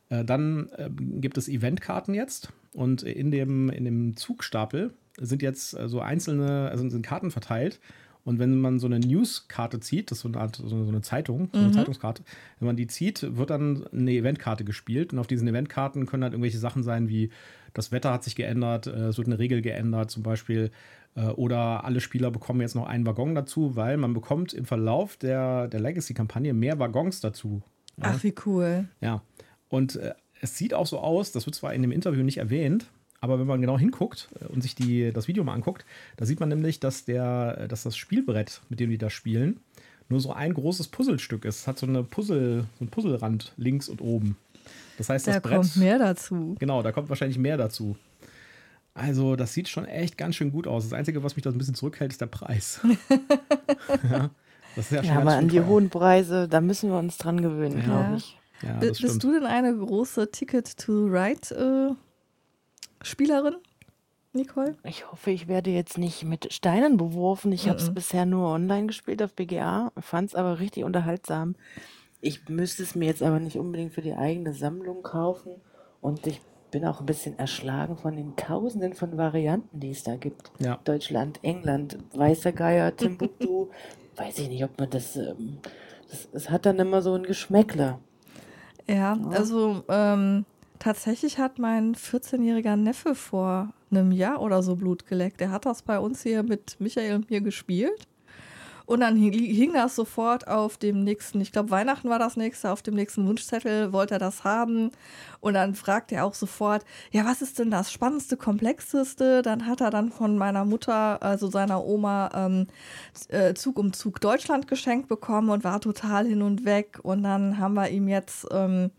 Äh, dann ähm, gibt es Eventkarten jetzt und in dem, in dem Zugstapel sind jetzt äh, so einzelne, also sind Karten verteilt. Und wenn man so eine News-Karte zieht, das ist so eine Art, so eine, Zeitung, so eine Zeitungskarte, wenn man die zieht, wird dann eine Eventkarte gespielt. Und auf diesen Eventkarten können halt irgendwelche Sachen sein, wie das Wetter hat sich geändert, äh, es wird eine Regel geändert zum Beispiel. Äh, oder alle Spieler bekommen jetzt noch einen Waggon dazu, weil man bekommt im Verlauf der, der Legacy-Kampagne mehr Waggons dazu. Ach, wie cool. Ja, und äh, es sieht auch so aus, das wird zwar in dem Interview nicht erwähnt, aber wenn man genau hinguckt äh, und sich die, das Video mal anguckt, da sieht man nämlich, dass, der, äh, dass das Spielbrett, mit dem die da spielen, nur so ein großes Puzzlestück ist. Es hat so, eine Puzzle, so einen Puzzlerand links und oben. Das heißt, Da das Brett. kommt mehr dazu. Genau, da kommt wahrscheinlich mehr dazu. Also, das sieht schon echt ganz schön gut aus. Das Einzige, was mich da so ein bisschen zurückhält, ist der Preis. ja, das ist ja schon Ja, aber an die hohen Preise, da müssen wir uns dran gewöhnen, Ja. glaube ich. Ja, Bist stimmt. du denn eine große Ticket to Ride äh, Spielerin, Nicole? Ich hoffe, ich werde jetzt nicht mit Steinen beworfen. Ich habe es bisher nur online gespielt auf BGA, fand es aber richtig unterhaltsam. Ich müsste es mir jetzt aber nicht unbedingt für die eigene Sammlung kaufen. Und ich bin auch ein bisschen erschlagen von den Tausenden von Varianten, die es da gibt. Ja. Deutschland, England, Weißer Geier, Timbuktu. Weiß ich nicht, ob man das. Ähm, es hat dann immer so ein Geschmäckler. Ja, also ähm, tatsächlich hat mein 14-jähriger Neffe vor einem Jahr oder so Blut geleckt. Der hat das bei uns hier mit Michael und mir gespielt. Und dann hing, das sofort auf dem nächsten, ich glaube Weihnachten war das nächste, auf dem nächsten Wunschzettel wollte er das haben. Und dann fragt er auch sofort, ja, was ist denn das spannendste, komplexeste? Dann hat er dann von meiner Mutter, also seiner Oma, ähm, äh, Zug um Zug Deutschland geschenkt bekommen und war total hin und weg. Und dann haben wir ihm jetzt ähm,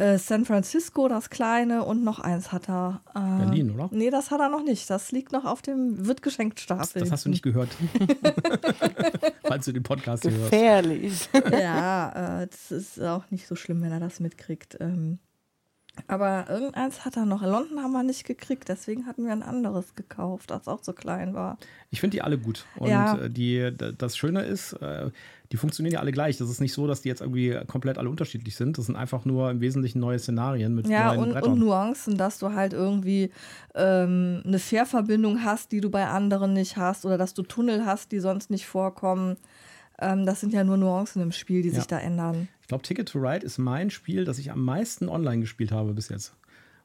äh, San Francisco, das kleine, und noch eins hat er. Äh, Berlin, oder? Nee, das hat er noch nicht. Das liegt noch auf dem wird geschenkt Das, Stapel. das hast du nicht gehört. Falls du den Podcast hier hörst. Gefährlich. ja, äh, das ist auch nicht so schlimm, wenn er das mitkriegt. Ähm, Aber irgendeins hat er noch. London haben wir nicht gekriegt, deswegen hatten wir ein anderes gekauft, das auch so klein war. Ich finde die alle gut. Und Ja. äh, die, das Schöne ist, äh, die funktionieren ja alle gleich. Das ist nicht so, dass die jetzt irgendwie komplett alle unterschiedlich sind. Das sind einfach nur im Wesentlichen neue Szenarien mit Ja, neuen und, Brettern. und Nuancen, dass du halt irgendwie ähm, eine Fährverbindung hast, die du bei anderen nicht hast, oder dass du Tunnel hast, die sonst nicht vorkommen. Ähm, das sind ja nur Nuancen im Spiel, die Ja. sich da ändern. Ich glaube, Ticket to Ride ist mein Spiel, das ich am meisten online gespielt habe bis jetzt.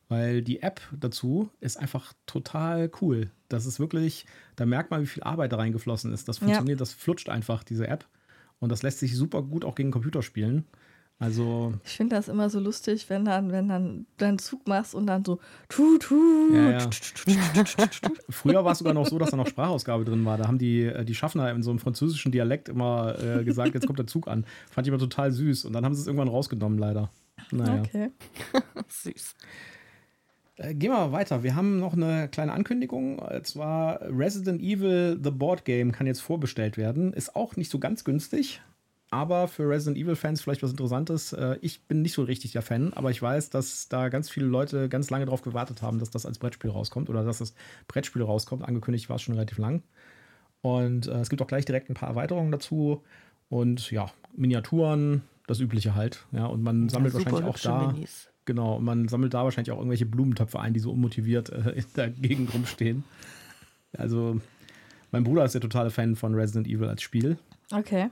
Weil die App dazu ist einfach total cool. Das ist wirklich, da merkt man, wie viel Arbeit da reingeflossen ist. Das funktioniert, das flutscht einfach, diese App. Und das lässt sich super gut auch gegen Computer spielen. Also, Ich finde das immer so lustig, wenn dann, wenn dann deinen Zug machst und dann so tu tu. Ja, ja. früher war es sogar noch so, dass da noch Sprachausgabe drin war. Da haben die, äh, die Schaffner in so einem französischen Dialekt immer äh, gesagt, jetzt kommt der Zug an. Fand ich immer total süß. Und dann haben sie es irgendwann rausgenommen, leider. Naja. Okay. Süß. Äh, gehen wir mal weiter. Wir haben noch eine kleine Ankündigung. Und zwar Resident Evil The Board Game kann jetzt vorbestellt werden. Ist auch nicht so ganz günstig. Aber für Resident Evil-Fans vielleicht was Interessantes. Äh, Ich bin nicht so richtig der Fan, aber ich weiß, dass da ganz viele Leute ganz lange drauf gewartet haben, dass das als Brettspiel rauskommt oder dass das Brettspiel rauskommt. Angekündigt war es schon relativ lang. Und äh, es gibt auch gleich direkt ein paar Erweiterungen dazu. Und ja, Miniaturen, das Übliche halt. Ja, und man sammelt Ja, wahrscheinlich auch da. Minis. Genau, und man sammelt da wahrscheinlich auch irgendwelche Blumentöpfe ein, die so unmotiviert äh, in der Gegend rumstehen. Also, mein Bruder ist der totale Fan von Resident Evil als Spiel. Okay.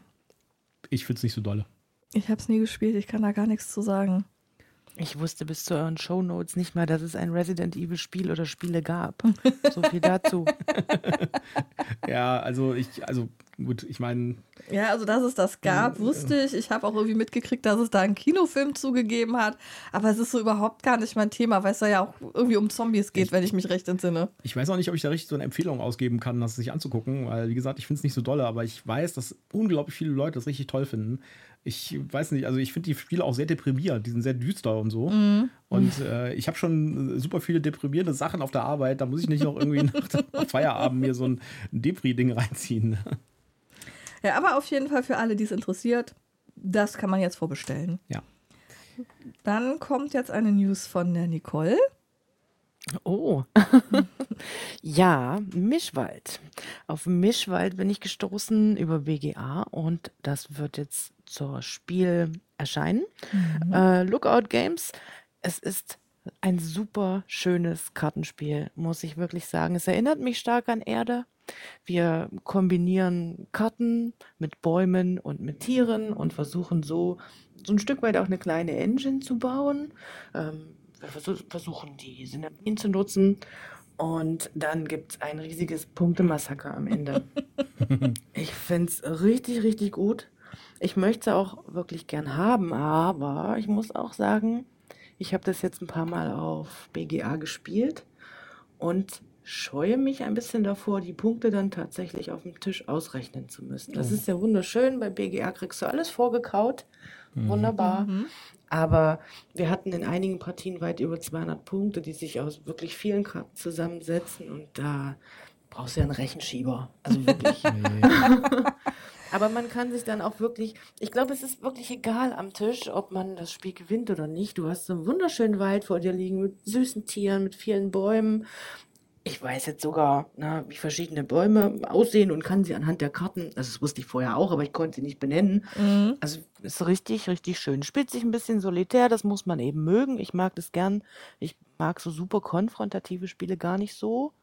Ich finde es nicht so dolle. Ich habe es nie gespielt, ich kann da gar nichts zu sagen. Ich wusste bis zu euren Shownotes nicht mal, dass es ein Resident Evil Spiel oder Spiele gab. So viel dazu. Ja, also ich, also gut, ich meine, Ja, also dass es das gab, wusste ich. Ich habe auch irgendwie mitgekriegt, dass es da einen Kinofilm zugegeben hat. Aber es ist so überhaupt gar nicht mein Thema, weil es da ja auch irgendwie um Zombies geht, wenn ich mich recht entsinne. ich weiß auch nicht, ob ich da richtig so eine Empfehlung ausgeben kann, das sich anzugucken, weil, wie gesagt, ich finde es nicht so dolle, aber ich weiß, dass unglaublich viele Leute das richtig toll finden. Ich weiß nicht, also ich finde die Spiele auch sehr deprimierend, die sind sehr düster und so. Und äh, ich habe schon äh, super viele deprimierende Sachen auf der Arbeit, da muss ich nicht noch irgendwie nach Feierabend mir so ein Depri-Ding reinziehen. Ja, aber auf jeden Fall für alle, die es interessiert, das kann man jetzt vorbestellen. Ja. Dann kommt jetzt eine News von der Nicole. Oh. ja, Mischwald. Auf Mischwald bin ich gestoßen über BGA und das wird jetzt zur Spiel erscheinen. Äh, Lookout Games. Es ist ein super schönes Kartenspiel, muss ich wirklich sagen. Es erinnert mich stark an Erde. Wir kombinieren Karten mit Bäumen und mit Tieren und versuchen so, so ein Stück weit auch eine kleine Engine zu bauen. Ähm, wir versuch, versuchen, die Synergien zu nutzen. Und dann gibt es ein riesiges Punktemassaker am Ende. ich finde es richtig, richtig gut. Ich möchte es auch wirklich gern haben, aber ich muss auch sagen, ich habe das jetzt ein paar Mal auf BGA gespielt und scheue mich ein bisschen davor, die Punkte dann tatsächlich auf dem Tisch ausrechnen zu müssen. Das Oh. ist ja wunderschön. Bei BGA kriegst du alles vorgekaut. Wunderbar. Mhm. Aber wir hatten in einigen Partien weit über 200 Punkte, die sich aus wirklich vielen Karten zusammensetzen. Und da brauchst du ja einen Rechenschieber. Also wirklich. Aber man kann sich dann auch wirklich, ich glaube, es ist wirklich egal am Tisch, ob man das Spiel gewinnt oder nicht. Du hast so einen wunderschönen Wald vor dir liegen mit süßen Tieren, mit vielen Bäumen. Ich weiß jetzt sogar, na, wie verschiedene Bäume aussehen und kann sie anhand der Karten, also das wusste ich vorher auch, aber ich konnte sie nicht benennen. Mhm. Also ist richtig, richtig schön. Spielt sich ein bisschen solitär, das muss man eben mögen. Ich mag das gern. Ich mag so super konfrontative Spiele gar nicht so.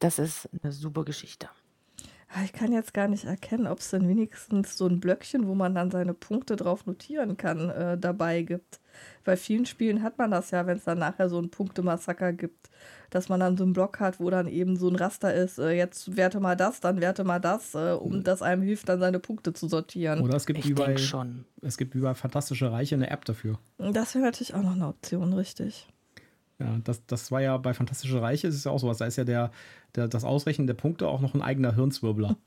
Das ist eine super Geschichte. Ah, Ich kann jetzt gar nicht erkennen, ob es denn wenigstens so ein Blöckchen, wo man dann seine Punkte drauf notieren kann, äh, dabei gibt. Bei vielen Spielen hat man das ja, wenn es dann nachher so ein Punktemassaker gibt, dass man dann so einen Block hat, wo dann eben so ein Raster ist, äh, jetzt werte mal das, dann werte mal das, äh, um das einem hilft, dann seine Punkte zu sortieren. Oder es gibt, Ich wie bei, schon. es gibt wie bei Fantastische Reiche eine App dafür. Das wäre natürlich auch noch eine Option, richtig. Ja, das, das war ja bei Fantastische Reiche, ist es ja auch sowas. Da ist ja der, der, das Ausrechnen der Punkte auch noch ein eigener Hirnzwirbler.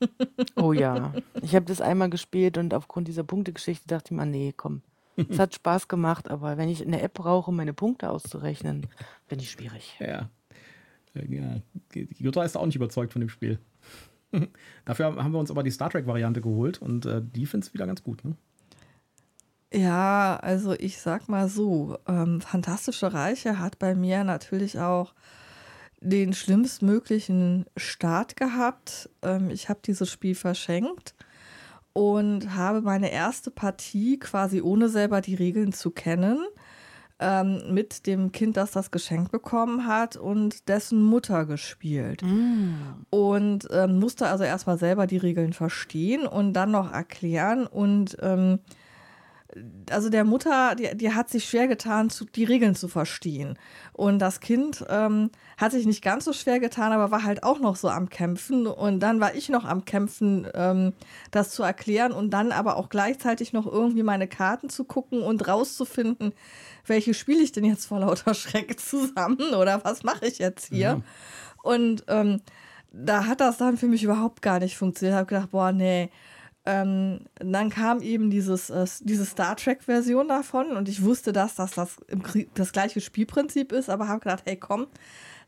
Oh ja. Ich habe das einmal gespielt und aufgrund dieser Punktegeschichte dachte ich mir, nee, komm. Es hat Spaß gemacht, aber wenn ich eine App brauche, um meine Punkte auszurechnen, bin ich schwierig. ja. Äh, ja. Jutta ist auch nicht überzeugt von dem Spiel. Dafür haben wir uns aber die Star Trek-Variante geholt und äh, die findet es wieder ganz gut. Ne? Ja, also ich sag mal so, ähm, Fantastische Reiche hat bei mir natürlich auch den schlimmstmöglichen Start gehabt. Ähm, ich habe dieses Spiel verschenkt und habe meine erste Partie quasi ohne selber die Regeln zu kennen ähm, mit dem Kind, das das Geschenk bekommen hat und dessen Mutter gespielt. Mm. Und ähm, musste also erstmal selber die Regeln verstehen und dann noch erklären. Und ähm, also der Mutter, die, die hat sich schwer getan, zu, die Regeln zu verstehen. Und das Kind ähm, hat sich nicht ganz so schwer getan, aber war halt auch noch so am Kämpfen. Und dann war ich noch am Kämpfen, ähm, das zu erklären und dann aber auch gleichzeitig noch irgendwie meine Karten zu gucken und rauszufinden, welche spiele ich denn jetzt vor lauter Schreck zusammen oder was mache ich jetzt hier? Ja. Und ähm, da hat das dann für mich überhaupt gar nicht funktioniert. Ich habe gedacht, boah, nee. Ähm, dann kam eben dieses, äh, diese Star Trek-Version davon und ich wusste, dass das das, das gleiche Spielprinzip ist, aber habe gedacht, hey komm,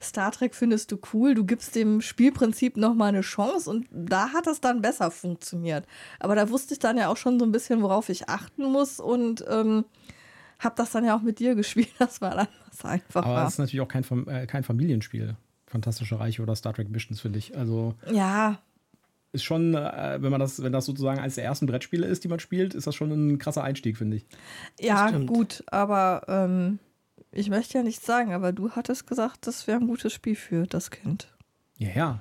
Star Trek findest du cool, du gibst dem Spielprinzip nochmal eine Chance und da hat es dann besser funktioniert. Aber da wusste ich dann ja auch schon so ein bisschen, worauf ich achten muss und ähm, habe das dann ja auch mit dir gespielt. Das war dann was Aber einfacher. es ist natürlich auch kein, äh, kein Familienspiel. Fantastische Reiche oder Star Trek Missions, finde ich. Also Ja, ist schon, äh, wenn man das, wenn das sozusagen eines der ersten Brettspiele ist, die man spielt, ist das schon ein krasser Einstieg, finde ich. ja, gut, aber ähm, ich möchte ja nichts sagen, aber du hattest gesagt, das wäre ein gutes Spiel für das Kind. Ja, ja.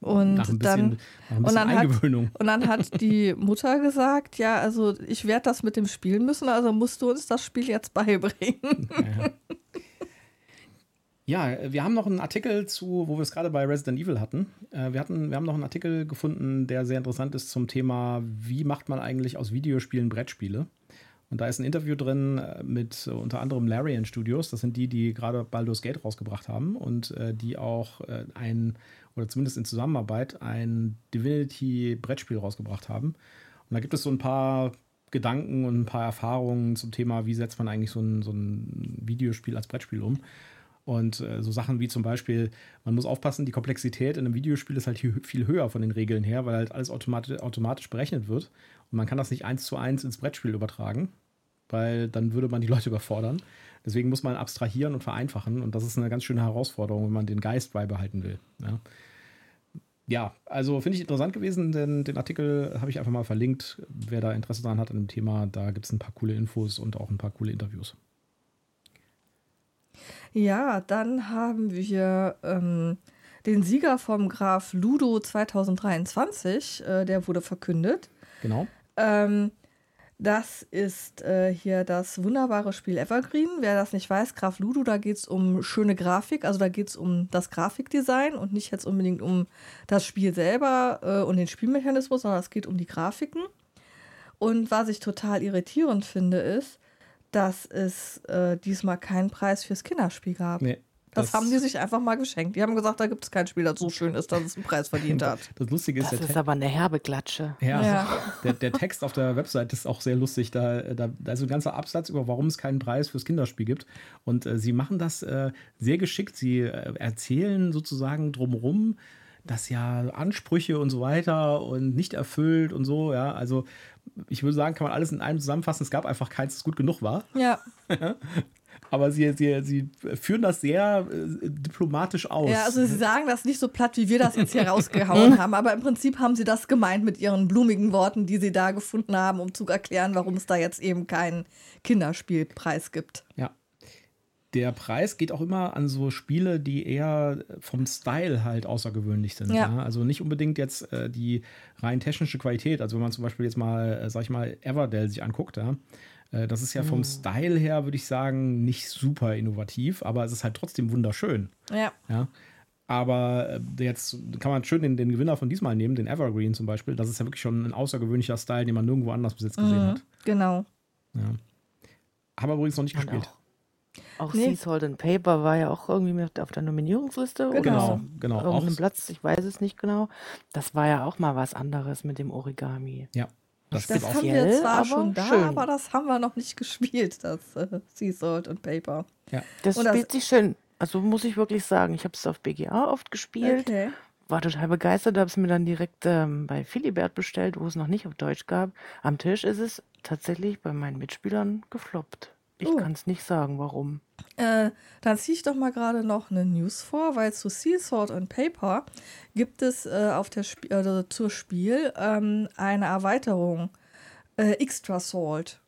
Und Nach ein bisschen, dann nach ein bisschen und dann hat- Eingewöhnung. Und dann hat die Mutter gesagt, ja, also ich werde das mit dem spielen müssen, also musst du uns das Spiel jetzt beibringen. Ja, ja. Wir haben noch einen Artikel zu, wo wir es gerade bei Resident Evil hatten. Äh, Wir, hatten. wir haben noch einen Artikel gefunden, der sehr interessant ist zum Thema, wie macht man eigentlich aus Videospielen Brettspiele? Und da ist ein Interview drin äh, mit unter anderem Larian Studios. Das sind die, die gerade Baldur's Gate rausgebracht haben und äh, die auch ein, oder zumindest in Zusammenarbeit, ein Divinity-Brettspiel rausgebracht haben. Und da gibt es so ein paar Gedanken und ein paar Erfahrungen zum Thema, wie setzt man eigentlich so ein, so ein Videospiel als Brettspiel um. Und äh, so Sachen wie zum Beispiel, man muss aufpassen, die Komplexität in einem Videospiel ist halt viel höher von den Regeln her, weil halt alles automatisch, automatisch berechnet wird. Und man kann das nicht eins zu eins ins Brettspiel übertragen, weil dann würde man die Leute überfordern. Deswegen muss man abstrahieren und vereinfachen. Und das ist eine ganz schöne Herausforderung, wenn man den Geist beibehalten will. Ja, ja also finde ich interessant gewesen, denn den Artikel habe ich einfach mal verlinkt. Wer da Interesse daran hat an dem Thema, da gibt es ein paar coole Infos und auch ein paar coole Interviews. Ja, dann haben wir ähm, den Sieger vom Graf Ludo 2023, äh, der wurde verkündet. Genau. Ähm, das ist äh, hier das wunderbare Spiel Evergreen. Wer das nicht weiß, Graf Ludo, da geht es um schöne Grafik. Also da geht es um das Grafikdesign und nicht jetzt unbedingt um das Spiel selber äh, und den Spielmechanismus, sondern es geht um die Grafiken. Und was ich total irritierend finde, ist, dass es äh, diesmal keinen Preis fürs Kinderspiel gab. Nee, Das, haben die sich einfach mal geschenkt. Die haben gesagt, da gibt es kein Spiel, das so schön ist, dass es einen Preis verdient hat. Das Lustige ist, Das der, ist aber eine herbe Klatsche. ja, Ja. Der, der Text auf der Website ist auch sehr lustig. Da, da, da ist ein ganzer Absatz über, warum es keinen Preis fürs Kinderspiel gibt. Und äh, sie machen das äh, sehr geschickt. Sie äh, erzählen sozusagen drumherum, dass ja Ansprüche und so weiter und nicht erfüllt und so. Ja, also ich würde sagen, kann man alles in einem zusammenfassen. Es gab einfach keins, das gut genug war. Ja, Aber sie, sie, sie führen das sehr äh, diplomatisch aus. Ja, also sie sagen das nicht so platt, wie wir das jetzt hier rausgehauen haben, aber im Prinzip haben sie das gemeint mit ihren blumigen Worten, die sie da gefunden haben, um zu erklären, warum es da jetzt eben keinen Kinderspielpreis gibt. Ja. Der Preis geht auch immer an so Spiele, die eher vom Style halt außergewöhnlich sind. Ja. Ja. Also nicht unbedingt jetzt äh, die rein technische Qualität. Also wenn man zum Beispiel jetzt mal, äh, sag ich mal, Everdell sich anguckt, ja, äh, das ist ja vom Style her, würde ich sagen, nicht super innovativ, aber es ist halt trotzdem wunderschön. Ja, Ja. Aber äh, jetzt kann man schön den, den Gewinner von diesmal nehmen, den Evergreen zum Beispiel. Das ist ja wirklich schon ein außergewöhnlicher Style, den man nirgendwo anders bis jetzt gesehen hat. genau. Ja. Haben wir übrigens noch nicht Und gespielt. auch, auch Nee. Sea Salt and Paper war ja auch irgendwie mit auf der Nominierungsliste. Genau. Genau, genau. Auf Auch- Platz, ich weiß es nicht genau. Das war ja auch mal was anderes mit dem Origami. Ja, das, Das gibt auch haben wir speziell, zwar aber schon da, schön. aber das haben wir noch nicht gespielt, das äh, Sea Salt und Paper. Ja. Das Und das- spielt sich schön. Also muss ich wirklich sagen, ich habe es auf BGA oft gespielt. Okay. war total begeistert, habe es mir dann direkt ähm, bei Philibert bestellt, wo es noch nicht auf Deutsch gab. Am Tisch ist es tatsächlich bei meinen Mitspielern gefloppt. Ich Oh. kann es nicht sagen, warum. Äh, dann ziehe ich doch mal gerade noch eine News vor, weil zu Sea Sword and Paper gibt es äh, auf der Sp also zur Spiel ähm, eine Erweiterung. Äh, Extra Salt.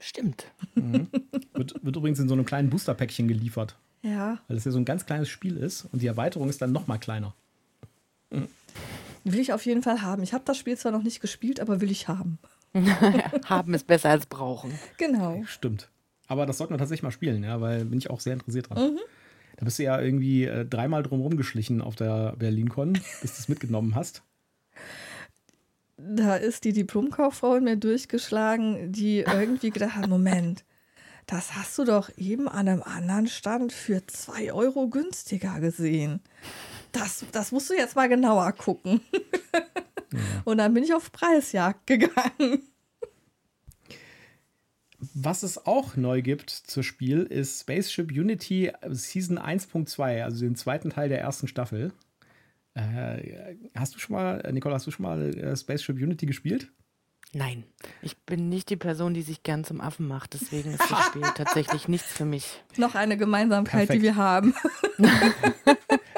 Stimmt. Wird, wird übrigens in so einem kleinen Booster-Päckchen geliefert, Ja, weil das ja so ein ganz kleines Spiel ist und die Erweiterung ist dann noch mal kleiner. will ich auf jeden Fall haben. Ich habe das Spiel zwar noch nicht gespielt, aber will ich haben. Haben ist besser als brauchen. Genau. Stimmt. Aber das sollten wir tatsächlich mal spielen, ja, weil bin ich auch sehr interessiert dran. Da bist du ja irgendwie äh, dreimal drum rumgeschlichen auf der BerlinCon, bis du es mitgenommen hast. Da ist die Diplomkauffrau in mir durchgeschlagen, die irgendwie gedacht hat, Moment, das hast du doch eben an einem anderen Stand für 2 Euro günstiger gesehen. Das, das musst du jetzt mal genauer gucken. Und dann bin ich auf Preisjagd gegangen. Was es auch neu gibt zur Spiel ist Spaceship Unity Season 1.2, also den zweiten Teil der ersten Staffel. Äh, hast du schon mal, Nicole, hast du schon mal äh, Spaceship Unity gespielt? Nein, ich bin nicht die Person, die sich gern zum Affen macht. Deswegen ist das Spiel tatsächlich nichts für mich. Noch eine Gemeinsamkeit, Perfekt. die wir haben.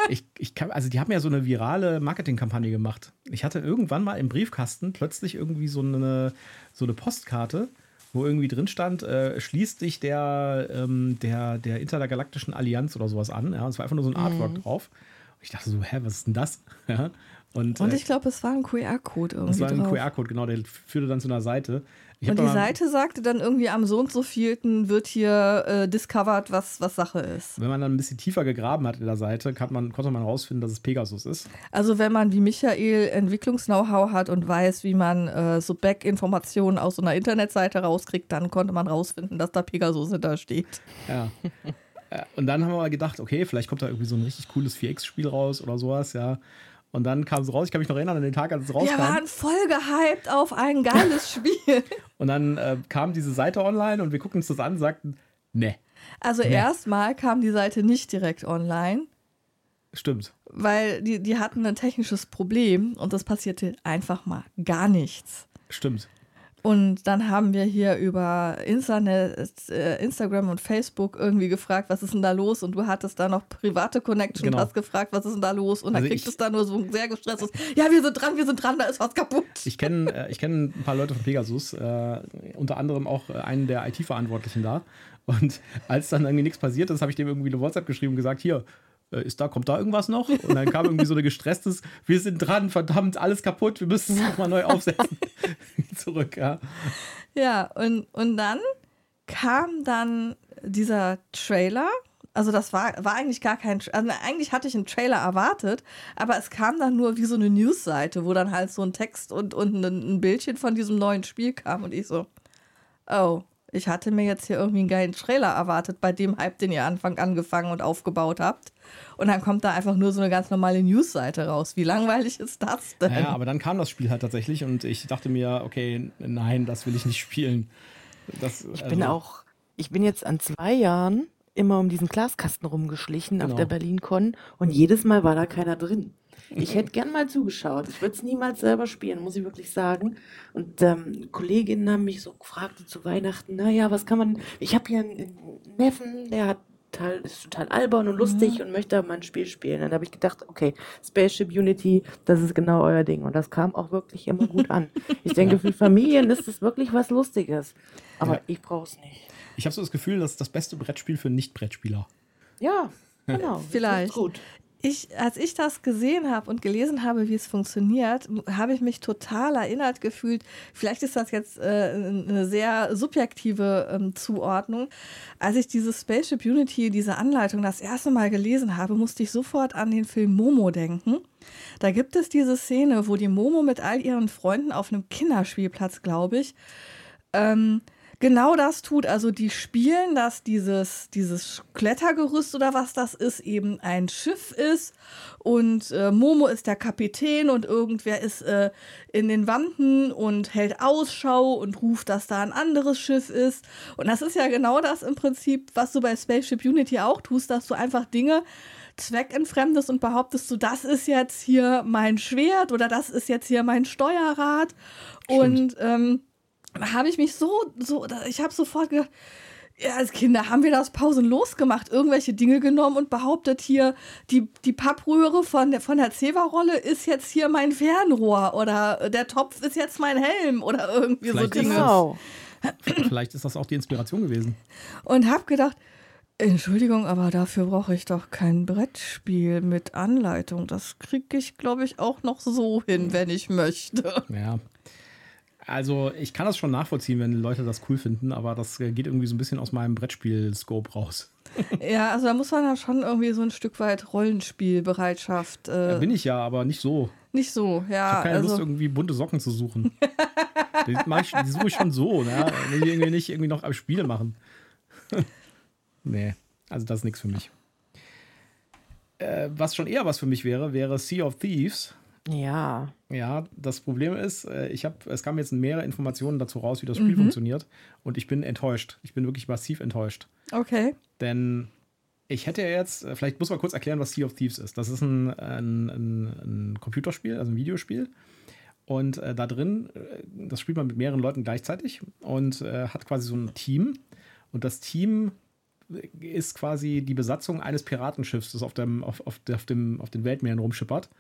Ich, ich kann, also die haben ja so eine virale Marketingkampagne gemacht. Ich hatte irgendwann mal im Briefkasten plötzlich irgendwie so eine, so eine Postkarte, wo irgendwie drin stand, äh, schließt dich der, ähm, der, der Intergalaktischen Allianz oder sowas an. Ja, es war einfach nur so ein Artwork drauf. Und ich dachte so, hä, was ist denn das? Ja, und Und äh, ich glaube, es war ein QR-Code irgendwie das war ein. QR-Code, genau, der führte dann zu einer Seite. Und die Seite sagte dann irgendwie am so und so vielten wird hier äh, discovered, was, was Sache ist. Wenn man dann ein bisschen tiefer gegraben hat in der Seite, kann man, konnte man rausfinden, dass es Pegasus ist. Also wenn man wie Michael Entwicklungs-Know-how hat und weiß, wie man äh, so Back-Informationen aus so einer Internetseite rauskriegt, dann konnte man rausfinden, dass da Pegasus hintersteht. Ja. Äh, Und dann haben wir mal gedacht, okay, vielleicht kommt da irgendwie so ein richtig cooles 4X-Spiel raus oder sowas, ja. Und dann kam es raus, ich kann mich noch erinnern an den Tag, als es Wir rauskam. waren voll gehypt auf ein geiles Spiel. Und dann äh, kam diese Seite online und wir guckten uns das an und sagten, ne, Also erstmal kam die Seite nicht direkt online, stimmt. weil die, die hatten ein technisches Problem und das passierte einfach mal gar nichts. Stimmt. Und dann haben wir hier über Internet, äh, Instagram und Facebook irgendwie gefragt, was ist denn da los? Und du hattest da noch private Connection Genau. und hast gefragt, was ist denn da los? Und dann Also kriegt ich- es da nur so ein sehr gestresstes, ja, wir sind dran, wir sind dran, da ist was kaputt. Ich kenne äh, ich kenn ein paar Leute von Pegasus, äh, unter anderem auch äh, einen der IT-Verantwortlichen da. Und als dann irgendwie nichts passiert ist, habe ich dem irgendwie eine WhatsApp geschrieben und gesagt, hier, ist da, kommt da irgendwas noch? Und dann kam irgendwie so eine gestresstes, wir sind dran, verdammt, alles kaputt, wir müssen es nochmal neu aufsetzen. Zurück, ja. Ja, und, und dann kam dann dieser Trailer. Also das war, war eigentlich gar kein, also eigentlich hatte ich einen Trailer erwartet, aber es kam dann nur wie so eine Newsseite, wo dann halt so ein Text und, und ein, ein Bildchen von diesem neuen Spiel kam und ich so, oh, ich hatte mir jetzt hier irgendwie einen geilen Trailer erwartet, bei dem Hype, den ihr Anfang angefangen und aufgebaut habt. Und dann kommt da einfach nur so eine ganz normale Newsseite raus. Wie langweilig ist das denn? Ja, aber dann kam das Spiel halt tatsächlich und ich dachte mir, okay, nein, das will ich nicht spielen. Das, Ich bin auch, ich bin jetzt an zwei Jahren immer um diesen Glaskasten rumgeschlichen Genau. auf der BerlinCon und jedes Mal war da keiner drin. Ich hätte gern mal zugeschaut. Ich würde es niemals selber spielen, muss ich wirklich sagen. Und ähm, Kolleginnen haben mich so gefragt zu Weihnachten, naja, was kann man. Ich habe hier einen, einen Neffen, der hat total, ist total albern und lustig und möchte mal ein Spiel spielen. Dann habe ich gedacht, okay, Spaceship Unity, das ist genau euer Ding. Und das kam auch wirklich immer gut an. Ich denke, für Familien ist es wirklich was Lustiges. Aber Ja. ich brauche es nicht. Ich habe so das Gefühl, das ist das beste Brettspiel für Nicht-Brettspieler. Ja, genau. Vielleicht. Gut. Ich, als ich das gesehen habe und gelesen habe, wie es funktioniert, habe ich mich total erinnert gefühlt. Vielleicht ist das jetzt äh, eine sehr subjektive ähm, Zuordnung. Als ich dieses Spaceship Unity, diese Anleitung das erste Mal gelesen habe, musste ich sofort an den Film Momo denken. Da gibt es diese Szene, wo die Momo mit all ihren Freunden auf einem Kinderspielplatz, glaube ich, ähm, genau das tut. Also die spielen, dass dieses, dieses Klettergerüst oder was das ist, eben ein Schiff ist. Und äh, Momo ist der Kapitän und irgendwer ist äh, in den Wanden und hält Ausschau und ruft, dass da ein anderes Schiff ist. Und das ist ja genau das im Prinzip, was du bei Spaceship Unity auch tust, dass du einfach Dinge zweckentfremdest und behauptest du, das ist jetzt hier mein Schwert oder das ist jetzt hier mein Steuerrad. Stimmt. Und ähm, da habe ich mich so, so, ich habe sofort gedacht, ja, als Kinder haben wir das pausenlos gemacht, irgendwelche Dinge genommen und behauptet hier, die, die Pappröhre von der, von der Zewa-Rolle ist jetzt hier mein Fernrohr oder der Topf ist jetzt mein Helm oder irgendwie Vielleicht so Dinge. Genau. Vielleicht ist das auch die Inspiration gewesen. Und habe gedacht, Entschuldigung, aber dafür brauche ich doch kein Brettspiel mit Anleitung. Das kriege ich, glaube ich, auch noch so hin, wenn ich möchte. Ja. Also, ich kann das schon nachvollziehen, wenn Leute das cool finden, aber das äh, geht irgendwie so ein bisschen aus meinem Brettspiel-Scope raus. Ja, also da muss man dann schon irgendwie so ein Stück weit Rollenspielbereitschaft. Da Äh, bin ich ja, aber nicht so. nicht so, Ich ja. habe keine Lust, Also, irgendwie bunte Socken zu suchen. die, ich, die suche ich schon so, ne? Will ich irgendwie nicht irgendwie noch am Spiel machen. nee, also das ist nichts für mich. Äh, was schon eher was für mich wäre, wäre Sea of Thieves. Ja. Ja, das Problem ist, äh, ich habe, es kamen jetzt mehrere Informationen dazu raus, wie das Spiel funktioniert, und ich bin enttäuscht. Ich bin wirklich massiv enttäuscht. okay. Denn ich hätte ja jetzt, äh, vielleicht muss man kurz erklären, was Sea of Thieves ist. Das ist ein, ein, ein, ein Computerspiel, also ein Videospiel. Und äh, da drin, äh, das spielt man mit mehreren Leuten gleichzeitig und äh, hat quasi so ein Team. Und das Team ist quasi die Besatzung eines Piratenschiffs, das auf, dem, auf, auf, dem, auf den Weltmeeren rumschippert.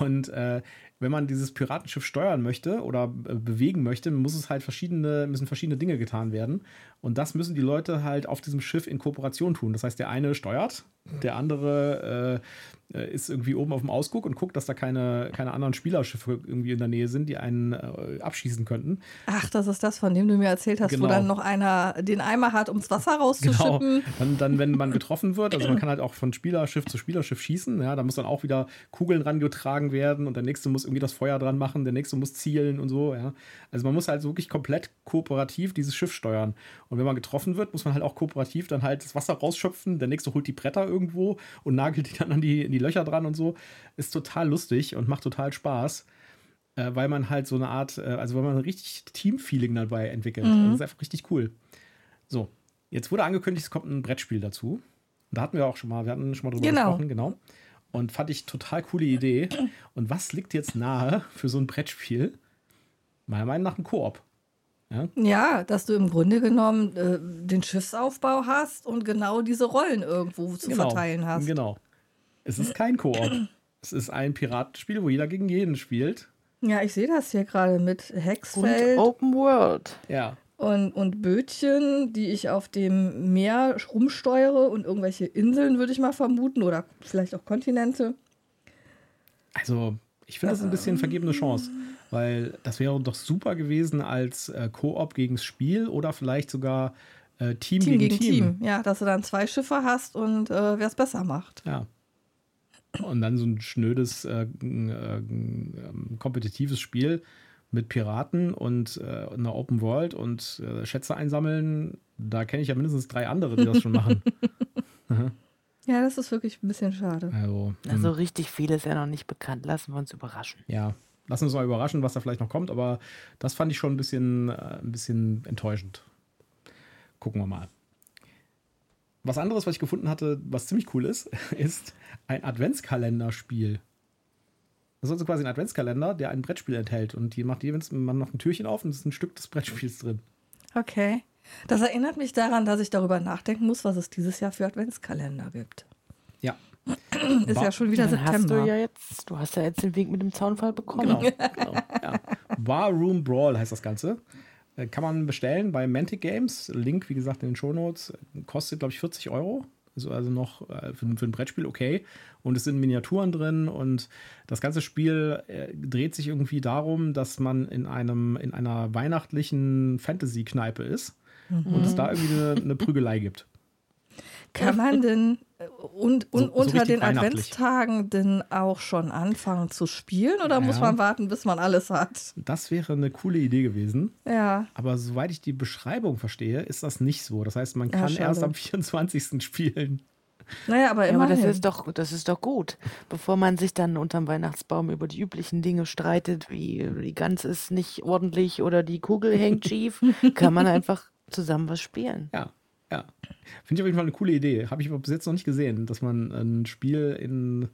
Und äh, wenn man dieses Piratenschiff steuern möchte oder äh, bewegen möchte, muss es halt verschiedene, müssen verschiedene Dinge getan werden. Und das müssen die Leute halt auf diesem Schiff in Kooperation tun. Das heißt, der eine steuert, der andere äh, äh, ist irgendwie oben auf dem Ausguck und guckt, dass da keine, keine anderen Spielerschiffe irgendwie in der Nähe sind, die einen äh, abschießen könnten. Ach, das ist das, von dem du mir erzählt hast, wo Genau. dann noch einer den Eimer hat, ums Wasser Genau. rauszuschippen. Dann, dann, wenn man getroffen wird, also man kann halt auch von Spielerschiff zu Spielerschiff schießen, ja, da muss dann auch wieder Kugeln rangetragen werden und der nächste muss irgendwie das Feuer dran machen, der nächste muss zielen und so, ja. Also man muss halt wirklich komplett kooperativ dieses Schiff steuern. Und wenn man getroffen wird, muss man halt auch kooperativ dann halt das Wasser rausschöpfen, der nächste holt die Bretter irgendwo und nagelt die dann an die, in die Löcher dran und so. Ist total lustig und macht total Spaß. Äh, weil man halt so eine Art, äh, also weil man ein richtig Team-Feeling dabei entwickelt. Also das ist einfach richtig cool. So, jetzt wurde angekündigt, es kommt ein Brettspiel dazu. Da hatten wir auch schon mal, wir hatten schon mal drüber Genau. gesprochen, genau. Und fand ich total coole Idee. Und was liegt jetzt nahe für so ein Brettspiel? Meiner Meinung nach ein Koop. Ja, dass du im Grunde genommen äh, den Schiffsaufbau hast und genau diese Rollen irgendwo zu verteilen hast. Genau. Es ist kein Koop. es ist ein Piratenspiel, wo jeder gegen jeden spielt. Ja, ich sehe das hier gerade mit Und Hexfeld Open World. Ja. Und, und Bötchen, die ich auf dem Meer rumsteuere und irgendwelche Inseln, würde ich mal vermuten, oder vielleicht auch Kontinente. Also, ich finde das ein bisschen vergebene Chance, weil das wäre doch super gewesen als äh, Koop gegen das Spiel oder vielleicht sogar äh, Team, Team gegen, gegen Team. Team. Ja, dass du dann zwei Schiffe hast und äh, wer es besser macht. Ja. Und dann so ein schnödes, äh, äh, ähm, kompetitives Spiel mit Piraten und äh, einer Open World und äh, Schätze einsammeln. Da kenne ich ja mindestens drei andere, die das schon machen. Ja, das ist wirklich ein bisschen schade. Also, hm, Also richtig viel ist ja noch nicht bekannt. Lassen wir uns überraschen. ja, lassen uns mal überraschen, was da vielleicht noch kommt, aber das fand ich schon ein bisschen, äh, ein bisschen enttäuschend. Gucken wir mal. Was anderes, was ich gefunden hatte, was ziemlich cool ist, ist ein Adventskalenderspiel. Das ist also quasi ein Adventskalender, der ein Brettspiel enthält. Und die macht jeweils, man macht ein Türchen auf und es ist ein Stück des Brettspiels drin. Okay. Das erinnert mich daran, dass ich darüber nachdenken muss, was es dieses Jahr für Adventskalender gibt. Ja. Ist War- ja schon wieder Dann hast du September. ja jetzt, du hast ja jetzt den Weg mit dem Zaunfall bekommen. Genau. genau ja. War Room Brawl heißt das Ganze. Äh, Kann man bestellen bei Mantic Games. Link, wie gesagt, in den Shownotes. Kostet, glaube ich, 40 Euro. Also, also noch äh, für, für ein Brettspiel okay. Und es sind Miniaturen drin und das ganze Spiel äh, dreht sich irgendwie darum, dass man in einem in einer weihnachtlichen Fantasy-Kneipe ist und es da irgendwie eine, eine Prügelei gibt. Kann man denn äh, und, und So- so unter den. Adventstagen denn auch schon anfangen zu spielen oder muss Ja. man warten, bis man alles hat? Das wäre eine coole Idee gewesen. Ja. Aber soweit ich die Beschreibung verstehe, ist das nicht so. Das heißt, man Ja, kann schade. erst am 24. spielen. Naja, aber Ja, aber immerhin. das ist doch, das ist doch gut. Bevor man sich dann unterm Weihnachtsbaum über die üblichen Dinge streitet, wie die Gans ist nicht ordentlich oder die Kugel hängt schief, kann man einfach zusammen was spielen. Ja, Ja. Finde ich auf jeden Fall eine coole Idee. Habe ich aber bis jetzt noch nicht gesehen, dass man ein Spiel in,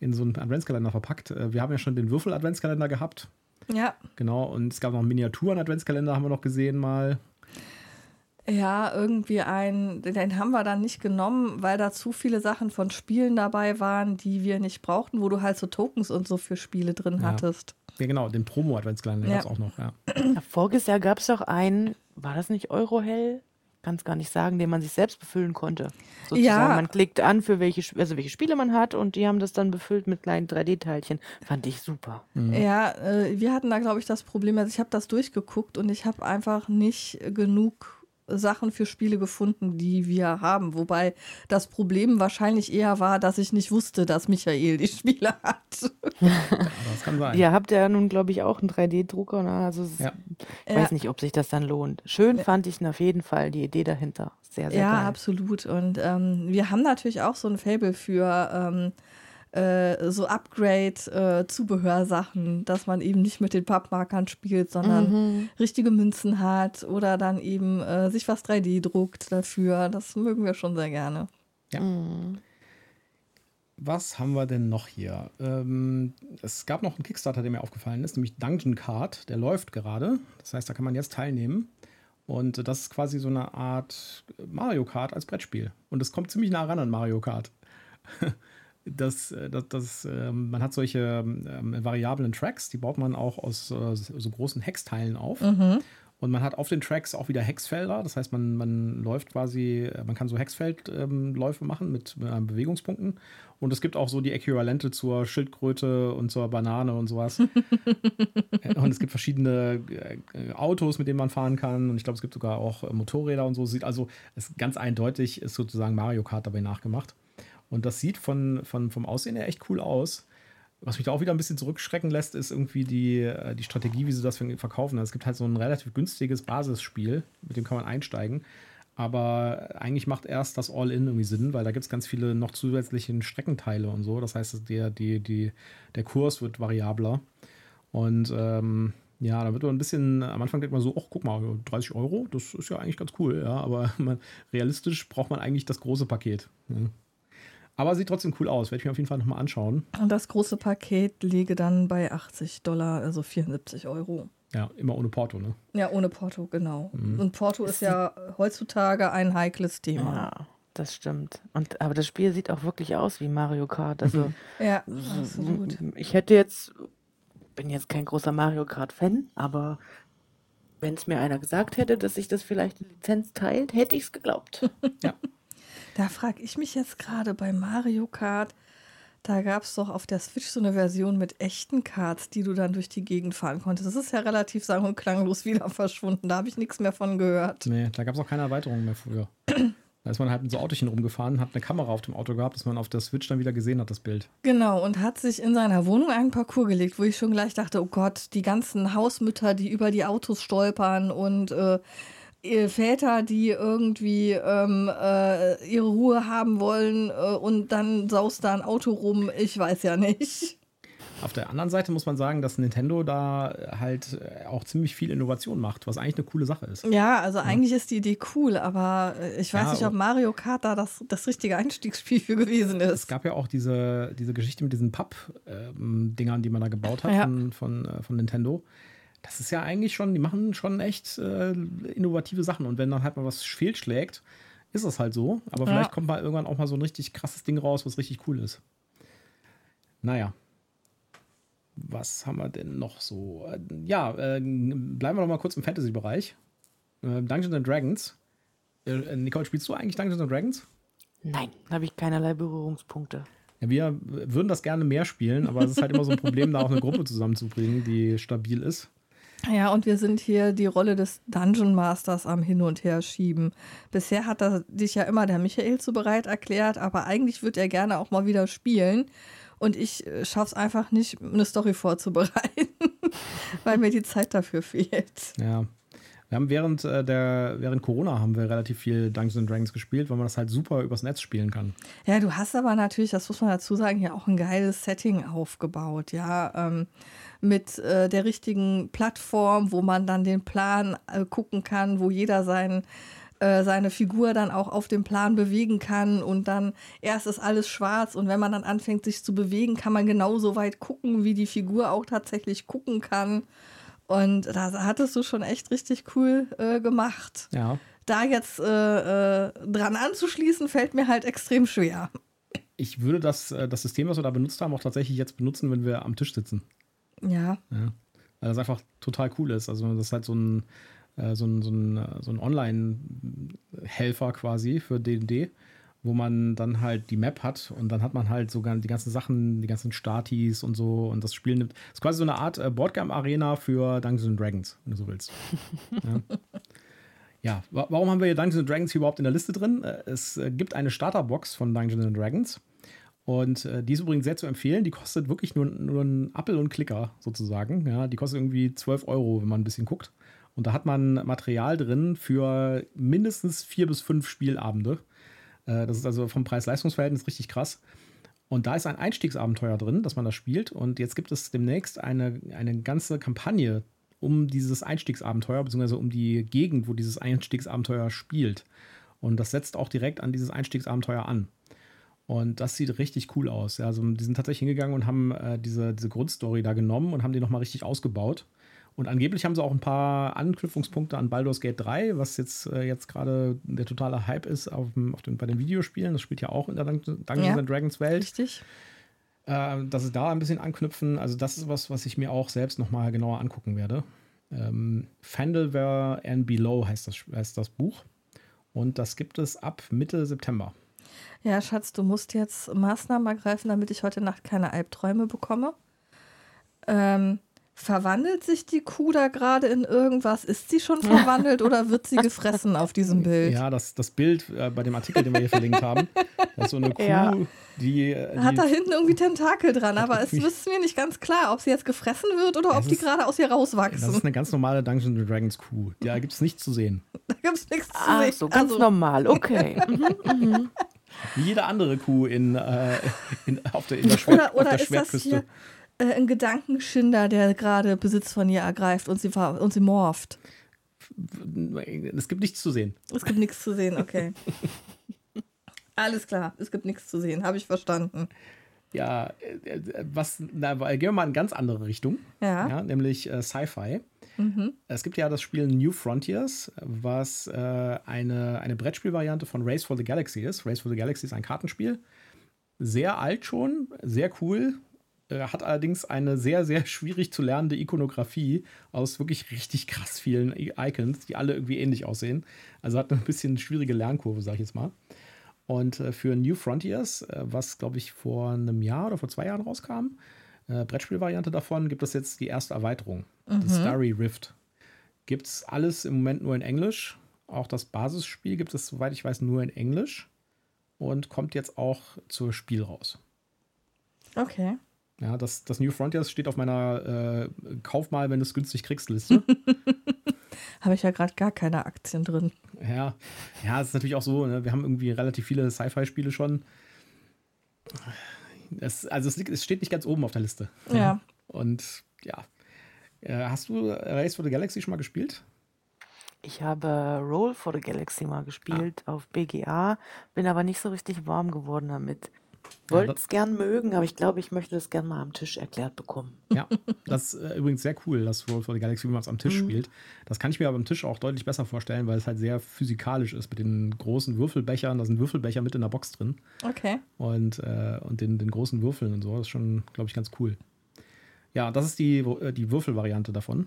in so einen Adventskalender verpackt. Äh, wir haben ja schon den Würfel-Adventskalender gehabt. Ja. Genau, und es gab noch einen Miniaturen-Adventskalender, haben wir noch gesehen mal. Ja, irgendwie ein, den haben wir dann nicht genommen, weil da zu viele Sachen von Spielen dabei waren, die wir nicht brauchten, wo du halt so Tokens und so für Spiele drin Ja. hattest. Ja, genau, den Promo-Adventskalender Ja. gab es auch noch, ja. Ja, Voriges Jahr gab es doch einen, war das nicht Eurohell? Kann es gar nicht sagen, den man sich selbst befüllen konnte. Sozusagen, Ja. man klickt an, für welche, also welche Spiele man hat und die haben das dann befüllt mit kleinen 3D-Teilchen. Fand ich super. Ja, äh, wir hatten da, glaube ich, das Problem, also ich habe das durchgeguckt und ich habe einfach nicht genug Sachen für Spiele gefunden, die wir haben. Wobei das Problem wahrscheinlich eher war, dass ich nicht wusste, dass Michael die Spiele hat. Aber das kann sein. Ihr habt ja nun, glaube ich, auch einen 3D-Drucker. Ne? Also es- Ja. ich Ja. weiß nicht, ob sich das dann lohnt. Schön fand ich auf jeden Fall die Idee dahinter. Sehr, sehr Ja, geil. absolut. Und ähm, wir haben natürlich auch so ein Fable für ähm, äh, so Upgrade-Zubehörsachen, dass man eben nicht mit den Pappmarkern spielt, sondern Mhm. richtige Münzen hat oder dann eben äh, sich was 3D druckt dafür. Das mögen wir schon sehr gerne. Mhm. Was haben wir denn noch hier? Ähm, es gab noch einen Kickstarter, der mir aufgefallen ist, nämlich Dungeon Card. Der läuft gerade. Das heißt, da kann man jetzt teilnehmen. Und das ist quasi so eine Art Mario Kart als Brettspiel. Und es kommt ziemlich nah ran an Mario Kart. Äh, das, das, ähm, man hat solche ähm, variablen Tracks, die baut man auch aus äh, so großen Hexteilen auf. Und man hat auf den Tracks auch wieder Hexfelder. Das heißt, man, man läuft quasi, äh, man kann so Hexfeldläufe machen mit äh, Bewegungspunkten. Und es gibt auch so die Äquivalente zur Schildkröte und zur Banane und sowas. Äh, und es gibt verschiedene äh, Autos, mit denen man fahren kann. Und ich glaube, es gibt sogar auch äh, Motorräder und so. Sieht also, es ganz eindeutig ist sozusagen Mario Kart dabei nachgemacht. Und das sieht von, von, vom Aussehen her echt cool aus. Was mich da auch wieder ein bisschen zurückschrecken lässt, ist irgendwie die, äh, die Strategie, wie sie das verkaufen. Es gibt halt so ein relativ günstiges Basisspiel, mit dem kann man einsteigen. Aber eigentlich macht erst das All-In irgendwie Sinn, weil da gibt es ganz viele noch zusätzliche Streckenteile und so. Das heißt, der, die, die, der Kurs wird variabler. Und ähm, ja, da wird man ein bisschen, am Anfang denkt man so, ach guck mal, 30 Euro, das ist ja eigentlich ganz cool, ja. Aber man, realistisch braucht man eigentlich das große Paket. Ja. Aber sieht trotzdem cool aus, werde ich mir auf jeden Fall nochmal anschauen. Und das große Paket liege dann bei 80 Dollar, also 74 Euro. Ja, immer ohne Porto, ne? Ja, ohne Porto, genau. Und Porto ist ja heutzutage ein heikles Thema. Ja, das stimmt. Und, aber das Spiel sieht auch wirklich aus wie Mario Kart. Also Ja, absolut. ich hätte jetzt, bin jetzt kein großer Mario Kart-Fan, aber wenn es mir einer gesagt hätte, dass sich das vielleicht in Lizenz teilt, hätte ich es geglaubt. Da frage ich mich jetzt gerade bei Mario Kart. Da gab es doch auf der Switch so eine Version mit echten Karts, die du dann durch die Gegend fahren konntest. Das ist ja relativ sang- und klanglos wieder verschwunden. Da habe ich nichts mehr von gehört. Nee, da gab es auch keine Erweiterung mehr früher. Da ist man halt mit so Autochen rumgefahren, hat eine Kamera auf dem Auto gehabt, dass man auf der Switch dann wieder gesehen hat, das Bild. Genau, und hat sich in seiner Wohnung einen Parcours gelegt, wo ich schon gleich dachte, oh Gott, die ganzen Hausmütter, die über die Autos stolpern und äh, Väter, die irgendwie ähm, äh, ihre Ruhe haben wollen äh, und dann saust da ein Auto rum, ich weiß ja nicht. Auf der anderen Seite muss man sagen, dass Nintendo da halt äh, auch ziemlich viel Innovation macht, was eigentlich eine coole Sache ist. Ja, also eigentlich ist die Idee cool, aber äh, ich weiß Ja, nicht, ob Mario Kart da das, das richtige Einstiegsspiel für gewesen Es ist. gab ja auch diese, diese Geschichte mit diesen Papp-Dingern, die man da gebaut hat Ja. von, von, äh, von Nintendo. Das ist ja eigentlich schon, die machen schon echt äh, innovative Sachen. Und wenn dann halt mal was fehlschlägt, ist es halt so. Aber Ja. vielleicht kommt mal irgendwann auch mal so ein richtig krasses Ding raus, was richtig cool ist. Naja. Was haben wir denn noch so? Ja, äh, bleiben wir noch mal kurz im Fantasy-Bereich. Äh, Dungeons and Dragons. Äh, Nicole, spielst du eigentlich Dungeons and Dragons? Nein, habe ich keinerlei Berührungspunkte. Ja, wir würden das gerne mehr spielen, aber es ist halt immer so ein Problem, da auch eine Gruppe zusammenzubringen, die stabil ist. Ja, und wir sind hier die Rolle des Dungeon Masters am Hin- und Her schieben. Bisher hat er dich ja immer der Michael zu bereit erklärt, aber eigentlich würde er gerne auch mal wieder spielen. Und ich äh, schaff's einfach nicht, eine Story vorzubereiten, weil mir die Zeit dafür fehlt. Ja. Wir haben während äh, der während Corona haben wir relativ viel Dungeons and Dragons gespielt, weil man das halt super übers Netz spielen kann. Ja, du hast aber natürlich, das muss man dazu sagen, hier auch ein geiles Setting aufgebaut, ja, ähm, mit äh, der richtigen Plattform, wo man dann den Plan äh, gucken kann, wo jeder sein äh, seine Figur dann auch auf dem Plan bewegen kann und dann erst ist alles schwarz und wenn man dann anfängt sich zu bewegen, kann man genauso weit gucken, wie die Figur auch tatsächlich gucken kann. Und da hattest du schon echt richtig cool äh, gemacht. Ja. Da jetzt äh, äh, dran anzuschließen, fällt mir halt extrem schwer. Ich würde das, äh, das System, was wir da benutzt haben, auch tatsächlich jetzt benutzen, wenn wir am Tisch sitzen. Ja. ja. Weil das einfach total cool ist. Also das ist halt so ein, äh, so ein, so ein, so ein Online-Helfer quasi für D&D, wo man dann halt die Map hat und dann hat man halt sogar die ganzen Sachen, die ganzen Statis und so und das Spiel nimmt. Das ist quasi so eine Art äh, Boardgame-Arena für Dungeons Dragons, wenn du so willst. ja. Ja, warum haben wir hier Dungeons Dragons hier überhaupt in der Liste drin? Äh, es gibt eine Starterbox von Dungeons Dragons. Und äh, die ist übrigens sehr zu empfehlen. Die kostet wirklich nur, nur einen Appel und Klicker sozusagen. Ja, die kostet irgendwie 12 Euro, wenn man ein bisschen guckt. Und da hat man Material drin für mindestens vier bis fünf Spielabende. Äh, das ist also vom Preis-Leistungs-Verhältnis richtig krass. Und da ist ein Einstiegsabenteuer drin, dass man das spielt. Und jetzt gibt es demnächst eine, eine ganze Kampagne um dieses Einstiegsabenteuer, beziehungsweise um die Gegend, wo dieses Einstiegsabenteuer spielt. Und das setzt auch direkt an dieses Einstiegsabenteuer an. Und das sieht richtig cool aus. also die sind tatsächlich hingegangen und haben äh, diese, diese Grundstory da genommen und haben die nochmal richtig ausgebaut. Und angeblich haben sie auch ein paar Anknüpfungspunkte an Baldur's Gate 3, was jetzt, äh, jetzt gerade der totale Hype ist auf auf den, bei den Videospielen. Das spielt ja auch in der Dungeons ja, Dragons Welt. Richtig. Äh, dass sie da ein bisschen anknüpfen. Also, das ist was, was ich mir auch selbst nochmal genauer angucken werde. Ähm, Fandalware and Below heißt das, heißt das Buch. Und das gibt es ab Mitte September. Ja, Schatz, du musst jetzt Maßnahmen ergreifen, damit ich heute Nacht keine Albträume bekomme. Ähm, Verwandelt sich die Kuh da gerade in irgendwas? Ist sie schon verwandelt oder wird sie gefressen auf diesem Bild? Ja, das, das Bild äh, bei dem Artikel, den wir hier verlinkt haben, das ist so eine Kuh, ja. die, äh, die, Hat da hinten irgendwie Tentakel dran, aber es ist mir nicht ganz klar, ob sie jetzt gefressen wird oder ob die gerade aus ihr rauswachsen. Das ist eine ganz normale Dungeons Dragons Kuh. Da gibt es nichts zu sehen. Da gibt es nichts zu Ach, sehen. so ganz also. normal, okay. mhm, mhm. Wie jede andere Kuh in, äh, in, auf der, in der, Schwert, oder, oder auf der Schwertküste äh, ein Gedankenschinder, der gerade Besitz von ihr ergreift und sie, und sie morpht. Es gibt nichts zu sehen. Es gibt nichts zu sehen, okay. Alles klar, es gibt nichts zu sehen, habe ich verstanden. Ja, äh, was, na, gehen wir mal in eine ganz andere Richtung. Ja. ja nämlich äh, Sci-Fi. Mhm. Es gibt ja das Spiel New Frontiers, was äh, eine, eine Brettspielvariante von Race for the Galaxy ist. Race for the Galaxy ist ein Kartenspiel. Sehr alt schon, sehr cool, äh, hat allerdings eine sehr, sehr schwierig zu lernende Ikonografie aus wirklich richtig krass vielen Icons, die alle irgendwie ähnlich aussehen. Also hat eine bisschen schwierige Lernkurve, sag ich jetzt mal. Und äh, für New Frontiers, äh, was glaube ich vor einem Jahr oder vor zwei Jahren rauskam, äh, Brettspielvariante davon, gibt es jetzt die erste Erweiterung, mhm. The Starry Rift. Gibt es alles im Moment nur in Englisch. Auch das Basisspiel gibt es, soweit ich weiß, nur in Englisch. Und kommt jetzt auch zur Spiel raus. Okay. Ja, das, das New Frontiers steht auf meiner äh, Kauf mal, wenn du es günstig kriegst, Liste. Habe ich ja gerade gar keine Aktien drin. Ja, ja, es ist natürlich auch so, ne? wir haben irgendwie relativ viele Sci-Fi-Spiele schon. Es, also es, es, steht nicht ganz oben auf der Liste. Ja. Und ja. Äh, hast du Race for the Galaxy schon mal gespielt? Ich habe Roll for the Galaxy mal gespielt ah. auf BGA, bin aber nicht so richtig warm geworden damit. Wollte es gern mögen, aber ich glaube, ich möchte das gern mal am Tisch erklärt bekommen. Ja, das ist äh, übrigens sehr cool, dass Roll for the Galaxy, es am Tisch mhm. spielt. Das kann ich mir aber am Tisch auch deutlich besser vorstellen, weil es halt sehr physikalisch ist mit den großen Würfelbechern. Da sind Würfelbecher mit in der Box drin. Okay. Und, äh, und den, den großen Würfeln und so. Das ist schon, glaube ich, ganz cool. Ja, das ist die, äh, die Würfelvariante davon.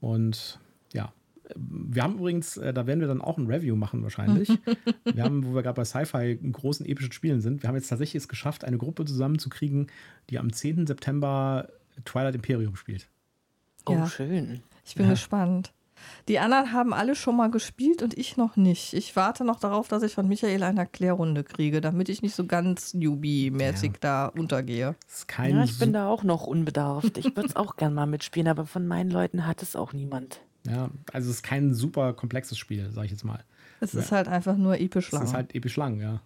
Und ja, wir haben übrigens, äh, da werden wir dann auch ein Review machen wahrscheinlich. wir haben, wo wir gerade bei Sci-Fi in großen epischen Spielen sind, wir haben jetzt tatsächlich es geschafft, eine Gruppe zusammenzukriegen, die am 10. September Twilight Imperium spielt. Oh, ja. schön. Ich bin ja. gespannt. Die anderen haben alle schon mal gespielt und ich noch nicht. Ich warte noch darauf, dass ich von Michael eine Erklärrunde kriege, damit ich nicht so ganz Newbie-mäßig ja. da untergehe. ja, ich bin da auch noch unbedarft. Ich würde es auch gern mal mitspielen, aber von meinen Leuten hat es auch niemand. Ja, also es ist kein super komplexes Spiel, sag ich jetzt mal. Es ist ja. halt einfach nur episch lang. Es ist halt episch lang, ja.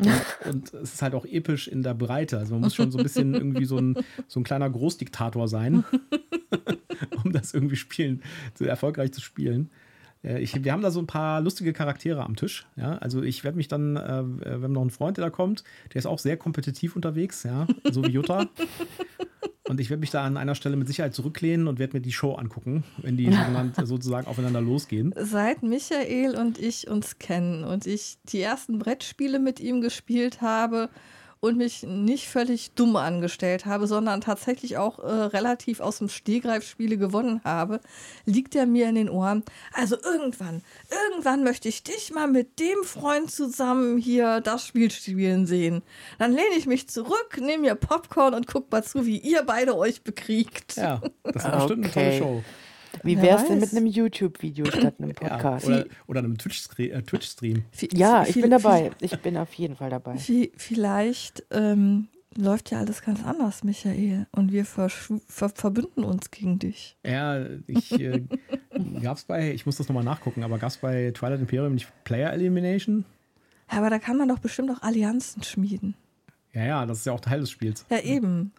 Und, und, es ist halt auch episch in der Breite. Also man muss schon so ein bisschen irgendwie so ein, so ein kleiner Großdiktator sein, um das irgendwie spielen, so erfolgreich zu spielen. Äh, ich, wir haben da so ein paar lustige Charaktere am Tisch. Ja? Also ich werde mich dann, äh, wir haben noch einen Freund, der da kommt, der ist auch sehr kompetitiv unterwegs, ja, so wie Jutta. Und ich werde mich da an einer Stelle mit Sicherheit zurücklehnen und werde mir die Show angucken, wenn die sozusagen aufeinander losgehen. Seit Michael und ich uns kennen und ich die ersten Brettspiele mit ihm gespielt habe, und mich nicht völlig dumm angestellt habe, sondern tatsächlich auch äh, relativ aus dem Stehgreif Spiele gewonnen habe, liegt er mir in den Ohren. Also irgendwann, irgendwann möchte ich dich mal mit dem Freund zusammen hier das Spiel spielen sehen. Dann lehne ich mich zurück, nehme mir Popcorn und guck mal zu, wie ihr beide euch bekriegt. Ja, das ist bestimmt okay. eine tolle Show. Wie wäre es denn mit einem YouTube-Video statt einem Podcast? Ja, oder, oder, einem Twitch-Stream. Äh, Twitch ja, ich bin dabei. Ich bin auf jeden Fall dabei. Vielleicht ähm, läuft ja alles ganz anders, Michael. Und wir ver ver verbünden uns gegen dich. Ja, ich äh, gab's bei, ich muss das nochmal nachgucken, aber gab es bei Twilight Imperium nicht Player Elimination? Ja, aber da kann man doch bestimmt auch Allianzen schmieden. Ja, ja, das ist ja auch Teil des Spiels. Ja, eben.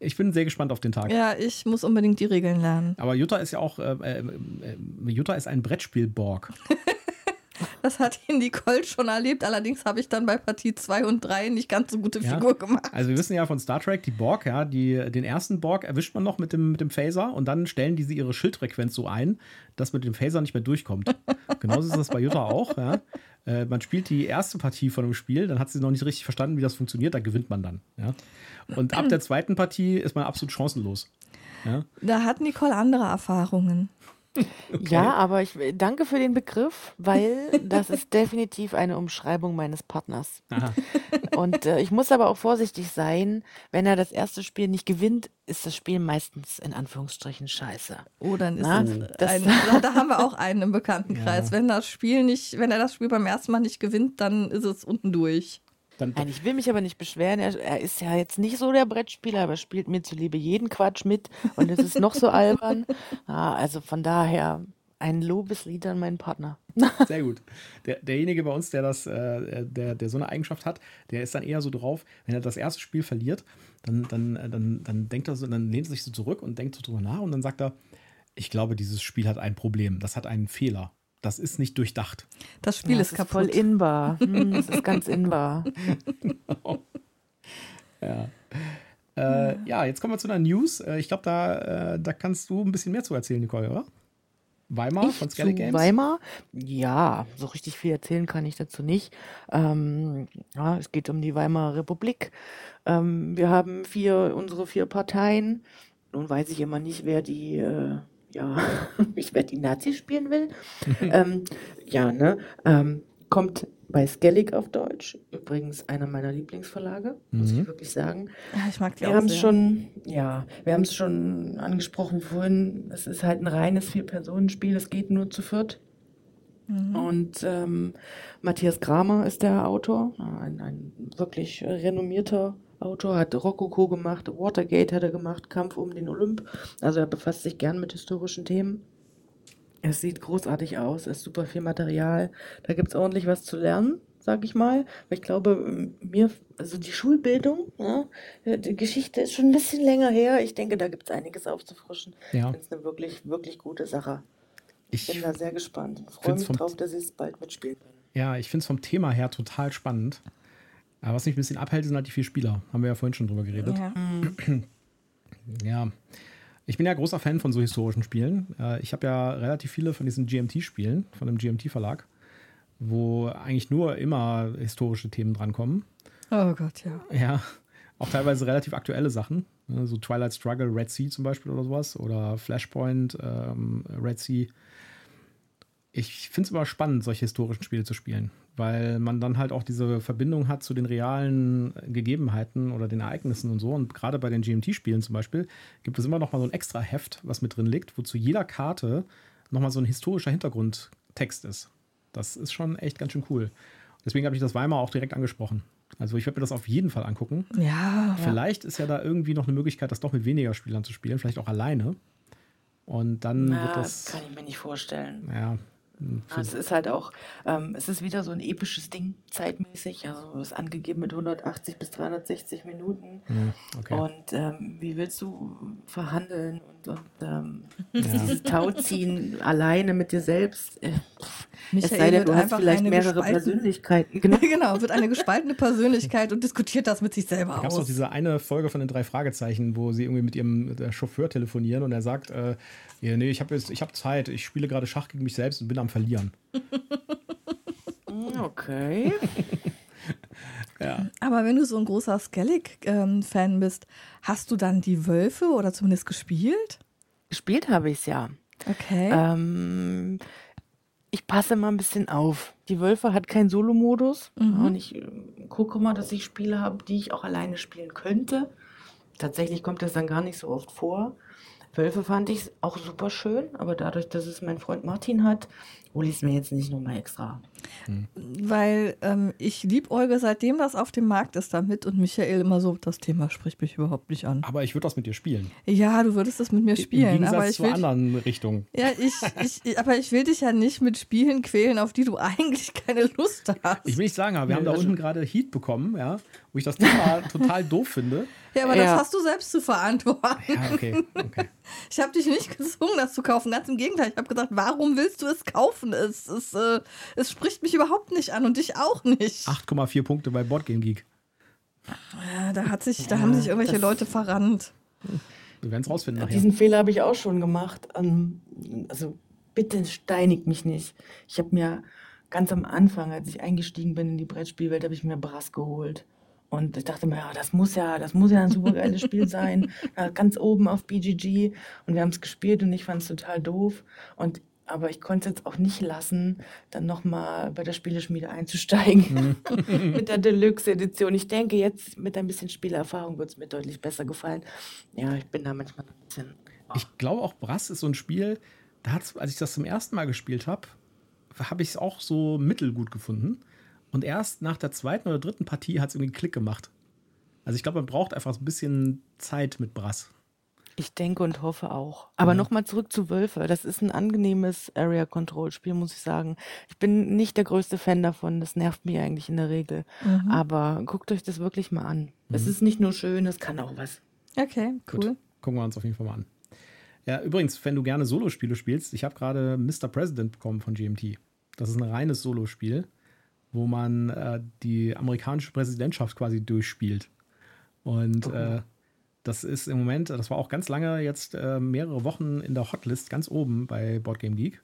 Ich bin sehr gespannt auf den Tag. Ja, ich muss unbedingt die Regeln lernen. Aber Jutta ist ja auch, äh, äh, äh Jutta ist ein Brettspiel-Borg. das hat ihn Nicole schon erlebt. Allerdings habe ich dann bei Partie 2 und 3 nicht ganz so gute Figur gemacht. Also wir wissen ja von Star Trek, die Borg, ja, die, den ersten Borg erwischt man noch mit dem, mit dem Phaser und dann stellen diese ihre Schildfrequenz so ein, dass mit dem Phaser nicht mehr durchkommt. Genauso ist das bei Jutta auch. Ja. Äh, man spielt die erste Partie von einem Spiel, dann hat sie noch nicht richtig verstanden, wie das funktioniert, da gewinnt man dann. Ja. Und ab der zweiten Partie ist man absolut chancenlos. Ja? Da hat Nicole andere Erfahrungen. Okay. Ja, aber ich danke für den Begriff, weil das ist definitiv eine Umschreibung meines Partners. Aha. Und äh, ich muss aber auch vorsichtig sein, wenn er das erste Spiel nicht gewinnt, ist das Spiel meistens in Anführungsstrichen scheiße. Oh, dann ist Na, das, ein, da haben wir auch einen im Bekanntenkreis. Ja. Wenn das Spiel nicht, wenn er das Spiel beim ersten Mal nicht gewinnt, dann ist es unten durch. Dann, Nein, ich will mich aber nicht beschweren. Er, er, ist ja jetzt nicht so der Brettspieler, aber spielt mir zuliebe jeden Quatsch mit und es ist noch so albern. Ah, also von daher ein Lobeslied an meinen Partner. Sehr gut. Der, derjenige bei uns, der das, äh, der, der so eine Eigenschaft hat, der ist dann eher so drauf, wenn er das erste Spiel verliert, dann, dann, dann, dann denkt er so, dann lehnt er sich so zurück und denkt so drüber nach und dann sagt er, ich glaube, dieses Spiel hat ein Problem, das hat einen Fehler das ist nicht durchdacht. Das Spiel ja, ist, ist kaputt. voll inbar. Hm, das ist ganz inbar. genau. Ja. Äh, ja, jetzt kommen wir zu einer News. Äh, ich glaube, da, äh, da kannst du ein bisschen mehr zu erzählen, Nicole, oder? Weimar ich von Skelly Games? Weimar? Ja, so richtig viel erzählen kann ich dazu nicht. Ähm, ja, es geht um die Weimarer Republik. Ähm, wir haben vier, unsere vier Parteien. Nun weiß ich immer nicht, wer die äh, ja, ich werde die Nazis spielen will. ähm, ja, ne? Ähm, kommt bei Skellig auf Deutsch. Übrigens einer meiner Lieblingsverlage, muss mhm. ich wirklich sagen. Ja, ich mag die Wir haben es schon, ja, wir haben es schon angesprochen vorhin. Es ist halt ein reines Vier-Personen-Spiel. Es geht nur zu viert. Mhm. Und ähm, Matthias Kramer ist der Autor, ein, ein wirklich renommierter Autor, hat Rococo gemacht, Watergate hat er gemacht, Kampf um den Olymp. Also er befasst sich gern mit historischen Themen. Es sieht großartig aus, es ist super viel Material. Da gibt es ordentlich was zu lernen, sag ich mal. ich glaube, mir, also die Schulbildung, ja, die Geschichte ist schon ein bisschen länger her. Ich denke, da gibt es einiges aufzufrischen. Ja. Das ist eine wirklich, wirklich gute Sache. Ich bin da sehr gespannt. Ich freue mich drauf, dass ich es bald mitspielen kann. Ja, ich finde es vom Thema her total spannend. Aber was mich ein bisschen abhält, sind halt die vier Spieler. Haben wir ja vorhin schon drüber geredet. Ja. ja. Ich bin ja großer Fan von so historischen Spielen. Äh, ich habe ja relativ viele von diesen GMT-Spielen, von dem GMT-Verlag, wo eigentlich nur immer historische Themen drankommen. Oh Gott, ja. Ja, auch teilweise relativ aktuelle Sachen. Ne, so Twilight Struggle, Red Sea zum Beispiel oder sowas. Oder Flashpoint, ähm, Red Sea. Ich finde es immer spannend, solche historischen Spiele zu spielen, weil man dann halt auch diese Verbindung hat zu den realen Gegebenheiten oder den Ereignissen und so. Und gerade bei den GMT-Spielen zum Beispiel gibt es immer noch mal so ein extra Heft, was mit drin liegt, wo zu jeder Karte noch mal so ein historischer Hintergrundtext ist. Das ist schon echt ganz schön cool. Deswegen habe ich das Weimar auch direkt angesprochen. Also ich werde mir das auf jeden Fall angucken. Ja. Vielleicht ja. ist ja da irgendwie noch eine Möglichkeit, das doch mit weniger Spielern zu spielen, vielleicht auch alleine. Und dann Na, wird das. Kann ich mir nicht vorstellen. Ja, Es ist halt auch, ähm, es ist wieder so ein episches Ding, zeitmäßig. Also es ist angegeben mit 180 bis 360 Minuten. Okay. Und ähm, wie willst du verhandeln und, und ähm, dieses Tauziehen alleine mit dir selbst? Äh, es sei denn, du hast vielleicht mehrere Persönlichkeiten. Genau. genau, wird eine gespaltene Persönlichkeit und diskutiert das mit sich selber da gab es auch diese eine Folge von den drei Fragezeichen, wo sie irgendwie mit ihrem Chauffeur telefonieren und er sagt, äh, ja, nee, ich habe hab Zeit, ich spiele gerade Schach gegen mich selbst und bin am Verlieren. Okay. Ja. Aber wenn du so ein großer Skellig-Fan bist, hast du dann die Wölfe oder zumindest gespielt? Gespielt habe ich es ja. Okay. Ähm, ich passe mal ein bisschen auf. Die Wölfe hat keinen Solo-Modus. Mhm. Und ich äh, gucke mal, dass ich Spiele habe, die ich auch alleine spielen könnte. Tatsächlich kommt das dann gar nicht so oft vor. Wölfe fand ich auch super schön, aber dadurch, dass es mein Freund Martin hat, hole ich es mir jetzt nicht nochmal extra. Hm. Weil ähm, ich liebäuge, seitdem das auf dem Markt ist, damit und Michael immer so, das Thema spricht mich überhaupt nicht an. Aber ich würde das mit dir spielen. Ja, du würdest das mit mir spielen. Im Gegensatz aber ich zur anderen Richtung. Ja, ich, ich, aber ich will dich ja nicht mit Spielen quälen, auf die du eigentlich keine Lust hast. Ich will nicht sagen, aber wir haben da unten gerade Heat bekommen, ja, wo ich das Thema total doof finde. Ja, aber ja. das hast du selbst zu verantworten. Ja, okay, okay. Ich habe dich nicht gezwungen, das zu kaufen. Ganz im Gegenteil. Ich habe gesagt, warum willst du es kaufen? Es, es, äh, es spricht mich überhaupt nicht an und dich auch nicht. 8,4 Punkte bei Boardgame Geek. Ja, da, hat sich, da haben sich irgendwelche Leute verrannt. Wir werden es rausfinden. Nachher. Diesen Fehler habe ich auch schon gemacht. Ähm, also bitte steinigt mich nicht. Ich habe mir ganz am Anfang, als ich eingestiegen bin in die Brettspielwelt, habe ich mir Brass geholt. Und ich dachte mir, ja, das muss ja, das muss ja ein super geiles Spiel sein. Ja, ganz oben auf BGG. Und wir haben es gespielt und ich fand es total doof. Und aber ich konnte es jetzt auch nicht lassen, dann nochmal bei der Spieleschmiede einzusteigen mit der Deluxe-Edition. Ich denke, jetzt mit ein bisschen Spielerfahrung wird es mir deutlich besser gefallen. Ja, ich bin da manchmal ein bisschen. Oh. Ich glaube auch, Brass ist so ein Spiel, da hat's, als ich das zum ersten Mal gespielt habe, habe ich es auch so mittelgut gefunden. Und erst nach der zweiten oder dritten Partie hat es irgendwie einen Klick gemacht. Also ich glaube, man braucht einfach so ein bisschen Zeit mit Brass. Ich denke und hoffe auch. Aber ja. nochmal zurück zu Wölfe. Das ist ein angenehmes Area Control Spiel, muss ich sagen. Ich bin nicht der größte Fan davon. Das nervt mich eigentlich in der Regel. Mhm. Aber guckt euch das wirklich mal an. Mhm. Es ist nicht nur schön, es kann auch was. Okay, cool. Gut. Gucken wir uns auf jeden Fall mal an. Ja, übrigens, wenn du gerne Solospiele spielst, ich habe gerade Mr. President bekommen von GMT. Das ist ein reines Solospiel wo man äh, die amerikanische Präsidentschaft quasi durchspielt. Und oh. äh, das ist im Moment, das war auch ganz lange jetzt äh, mehrere Wochen in der Hotlist ganz oben bei Boardgame Geek.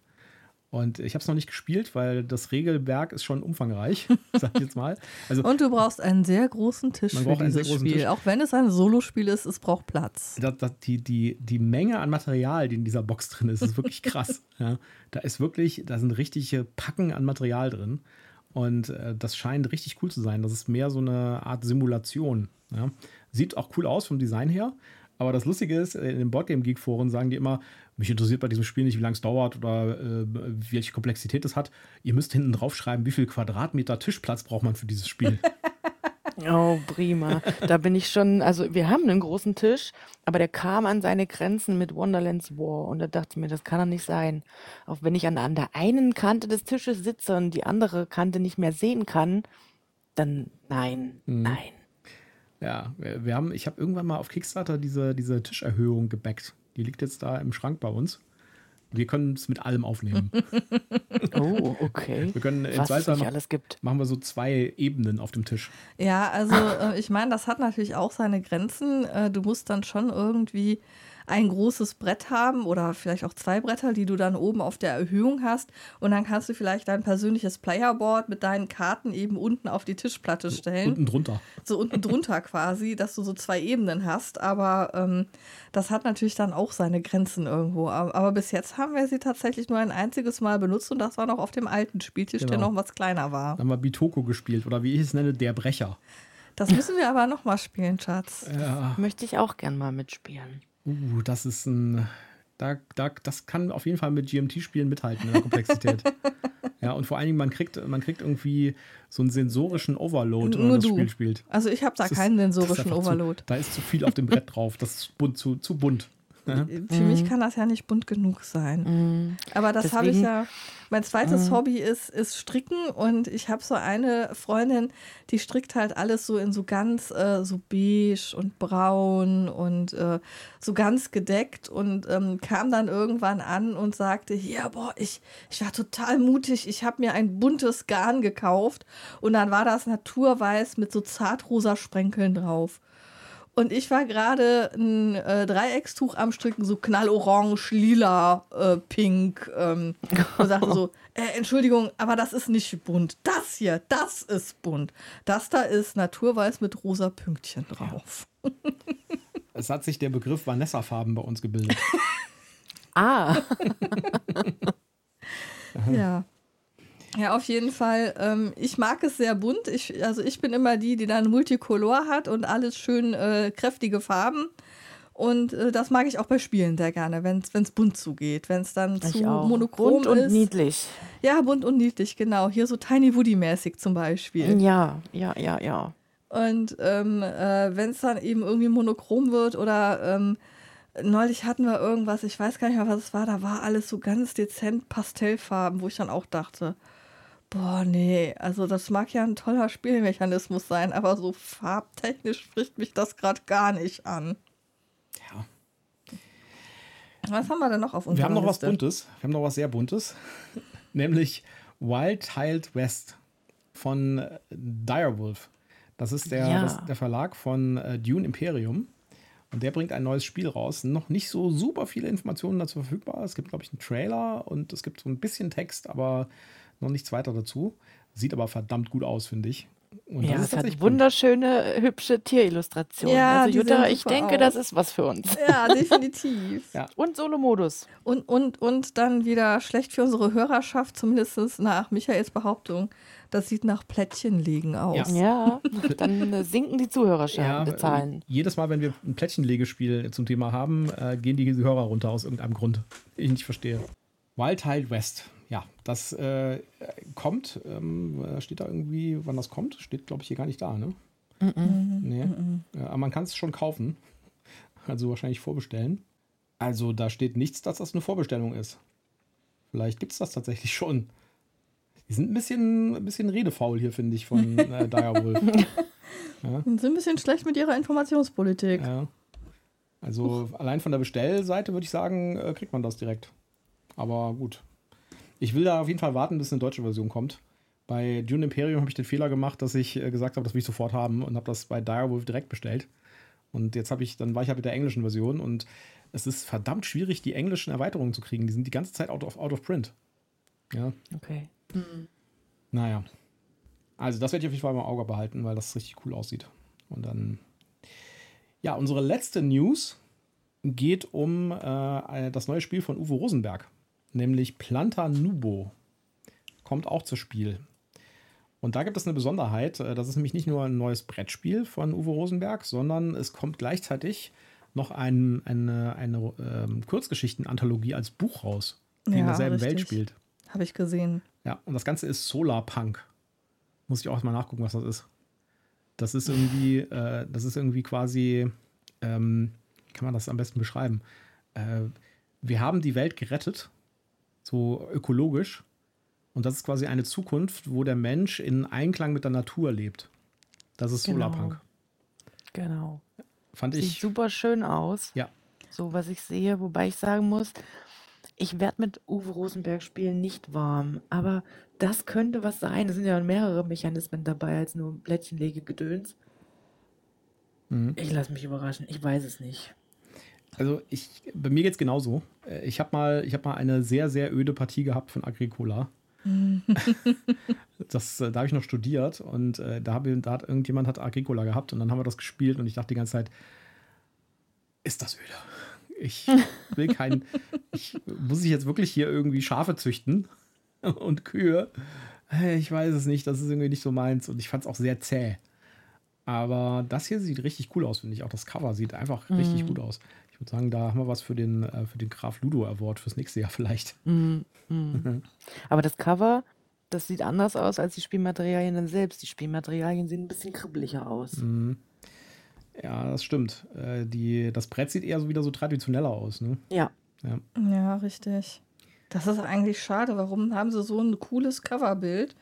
Und ich habe es noch nicht gespielt, weil das Regelwerk ist schon umfangreich, sag ich jetzt mal. Also, und du brauchst einen sehr großen Tisch für dieses Spiel. Tisch. Auch wenn es ein Solospiel ist, es braucht Platz. Das, das, die, die, die Menge an Material, die in dieser Box drin ist, ist wirklich krass. ja, da ist wirklich, da sind richtige Packen an Material drin. Und äh, das scheint richtig cool zu sein. Das ist mehr so eine Art Simulation. Ja. Sieht auch cool aus vom Design her. Aber das Lustige ist, in den Boardgame Geek Foren sagen die immer, mich interessiert bei diesem Spiel nicht, wie lange es dauert oder äh, welche Komplexität es hat. Ihr müsst hinten drauf schreiben, wie viel Quadratmeter Tischplatz braucht man für dieses Spiel. Oh, prima. Da bin ich schon, also wir haben einen großen Tisch, aber der kam an seine Grenzen mit Wonderlands War und da dachte ich mir, das kann doch nicht sein. Auch wenn ich an, an der einen Kante des Tisches sitze und die andere Kante nicht mehr sehen kann, dann nein, mhm. nein. Ja, wir, wir haben, ich habe irgendwann mal auf Kickstarter diese, diese Tischerhöhung gebackt. Die liegt jetzt da im Schrank bei uns. Wir können es mit allem aufnehmen. oh, okay. Wir können Was es nicht alles gibt. Machen wir so zwei Ebenen auf dem Tisch. Ja, also äh, ich meine, das hat natürlich auch seine Grenzen. Äh, du musst dann schon irgendwie ein großes Brett haben oder vielleicht auch zwei Bretter, die du dann oben auf der Erhöhung hast. Und dann kannst du vielleicht dein persönliches Playerboard mit deinen Karten eben unten auf die Tischplatte stellen. Unten drunter. So unten drunter quasi, dass du so zwei Ebenen hast. Aber ähm, das hat natürlich dann auch seine Grenzen irgendwo. Aber bis jetzt haben wir sie tatsächlich nur ein einziges Mal benutzt und das war noch auf dem alten Spieltisch, genau. der noch was kleiner war. Dann haben wir Bitoko gespielt oder wie ich es nenne, der Brecher. Das müssen wir aber noch mal spielen, Schatz. Ja. Möchte ich auch gern mal mitspielen. Uh, das ist ein. Da, da, das kann auf jeden Fall mit GMT-Spielen mithalten in der Komplexität. ja, und vor allen Dingen, man kriegt, man kriegt irgendwie so einen sensorischen Overload, wenn man das Spiel spielt. Also ich habe da das keinen ist, sensorischen Overload. Zu, da ist zu viel auf dem Brett drauf. Das ist bunt, zu, zu bunt. Ja. Für mhm. mich kann das ja nicht bunt genug sein. Mhm. Aber das habe ich ja. Mein zweites mhm. Hobby ist, ist Stricken und ich habe so eine Freundin, die strickt halt alles so in so ganz äh, so beige und braun und äh, so ganz gedeckt und ähm, kam dann irgendwann an und sagte, ja, boah, ich, ich war total mutig, ich habe mir ein buntes Garn gekauft und dann war das naturweiß mit so zartrosa Sprenkeln drauf. Und ich war gerade ein äh, Dreieckstuch am Stricken, so knallorange, lila, äh, pink. Ähm, und sagte so, äh, Entschuldigung, aber das ist nicht bunt. Das hier, das ist bunt. Das da ist naturweiß mit rosa Pünktchen drauf. Ja. es hat sich der Begriff Vanessa-Farben bei uns gebildet. ah. ja. Ja, auf jeden Fall. Ähm, ich mag es sehr bunt. Ich, also ich bin immer die, die dann Multicolor hat und alles schön äh, kräftige Farben. Und äh, das mag ich auch bei Spielen sehr gerne, wenn es bunt zugeht. Wenn es dann ich zu auch. monochrom bunt ist. Bunt und niedlich. Ja, bunt und niedlich, genau. Hier so Tiny Woody-mäßig zum Beispiel. Ja, ja, ja, ja. Und ähm, äh, wenn es dann eben irgendwie monochrom wird oder ähm, neulich hatten wir irgendwas, ich weiß gar nicht mehr, was es war, da war alles so ganz dezent Pastellfarben, wo ich dann auch dachte, Boah, nee, also das mag ja ein toller Spielmechanismus sein, aber so farbtechnisch spricht mich das gerade gar nicht an. Ja. Was haben wir denn noch auf unserer Wir haben noch Liste? was Buntes. Wir haben noch was sehr Buntes. Nämlich Wild Tiled West von äh, Direwolf. Das ist der, ja. das, der Verlag von äh, Dune Imperium. Und der bringt ein neues Spiel raus. Noch nicht so super viele Informationen dazu verfügbar. Es gibt, glaube ich, einen Trailer und es gibt so ein bisschen Text, aber noch nichts weiter dazu. Sieht aber verdammt gut aus, finde ich. Und ja, es hat wunderschöne, hübsche Tierillustrationen. Ja, also Jutta, ich denke, aus. das ist was für uns. Ja, definitiv. ja. Und Solo-Modus. Und, und, und dann wieder schlecht für unsere Hörerschaft, zumindest nach Michaels Behauptung. Das sieht nach Plättchenlegen aus. Ja, ja dann äh, sinken die Zuhörerzahlen. Ja, jedes Mal, wenn wir ein Plättchenlegespiel zum Thema haben, äh, gehen die Hörer runter aus irgendeinem Grund. Ich nicht verstehe. Wild Tile West ja, das äh, kommt. Ähm, steht da irgendwie, wann das kommt? Steht, glaube ich, hier gar nicht da, ne? Mm -mm. Nee. Mm aber man kann es schon kaufen. Also wahrscheinlich vorbestellen. Also da steht nichts, dass das eine Vorbestellung ist. Vielleicht gibt es das tatsächlich schon. Die sind ein bisschen, ein bisschen redefaul hier, finde ich, von äh, Direwolf. ja. sind ein bisschen schlecht mit ihrer Informationspolitik. Ja. Also Uch. allein von der Bestellseite würde ich sagen, äh, kriegt man das direkt. Aber gut, ich will da auf jeden Fall warten, bis eine deutsche Version kommt. Bei Dune Imperium habe ich den Fehler gemacht, dass ich äh, gesagt habe, das will ich sofort haben und habe das bei Direwolf direkt bestellt. Und jetzt habe ich, dann war ich halt mit der englischen Version und es ist verdammt schwierig, die englischen Erweiterungen zu kriegen. Die sind die ganze Zeit out of, out of print. Ja. Okay. Mhm. Naja. Also, das werde ich auf jeden Fall im Auge behalten, weil das richtig cool aussieht. Und dann. Ja, unsere letzte News geht um äh, das neue Spiel von Uwe Rosenberg nämlich Planta Nubo. Kommt auch zu Spiel. Und da gibt es eine Besonderheit. Äh, das ist nämlich nicht nur ein neues Brettspiel von Uwe Rosenberg, sondern es kommt gleichzeitig noch ein, eine, eine ähm, Kurzgeschichten-Anthologie als Buch raus, die ja, in derselben richtig. Welt spielt. Habe ich gesehen. Ja, und das Ganze ist Solarpunk. Muss ich auch mal nachgucken, was das ist. Das ist irgendwie, äh, das ist irgendwie quasi, ähm, wie kann man das am besten beschreiben? Äh, wir haben die Welt gerettet so ökologisch. Und das ist quasi eine Zukunft, wo der Mensch in Einklang mit der Natur lebt. Das ist genau. Solarpunk. Genau. Fand Sieht ich. super schön aus. Ja. So, was ich sehe, wobei ich sagen muss, ich werde mit Uwe Rosenberg spielen nicht warm. Aber das könnte was sein. Es sind ja mehrere Mechanismen dabei als nur Plättchenlegegedöns. Mhm. Ich lasse mich überraschen. Ich weiß es nicht. Also ich, bei mir geht es genauso. Äh, ich habe mal, hab mal eine sehr, sehr öde Partie gehabt von Agricola. das, äh, da habe ich noch studiert und äh, da, hab, da hat irgendjemand hat Agricola gehabt und dann haben wir das gespielt und ich dachte die ganze Zeit, ist das öde? Ich will kein, ich, muss ich jetzt wirklich hier irgendwie Schafe züchten und Kühe? Ich weiß es nicht, das ist irgendwie nicht so meins und ich fand es auch sehr zäh. Aber das hier sieht richtig cool aus, finde ich. Auch das Cover sieht einfach mm. richtig gut aus. Würde sagen, da haben wir was für den, äh, für den Graf Ludo Award fürs nächste Jahr vielleicht. Mm, mm. Aber das Cover, das sieht anders aus als die Spielmaterialien dann selbst. Die Spielmaterialien sehen ein bisschen kribbeliger aus. Mm. Ja, das stimmt. Äh, die, das Brett sieht eher so wieder so traditioneller aus, ne? Ja. Ja. Ja, richtig. Das ist eigentlich schade. Warum haben sie so ein cooles Coverbild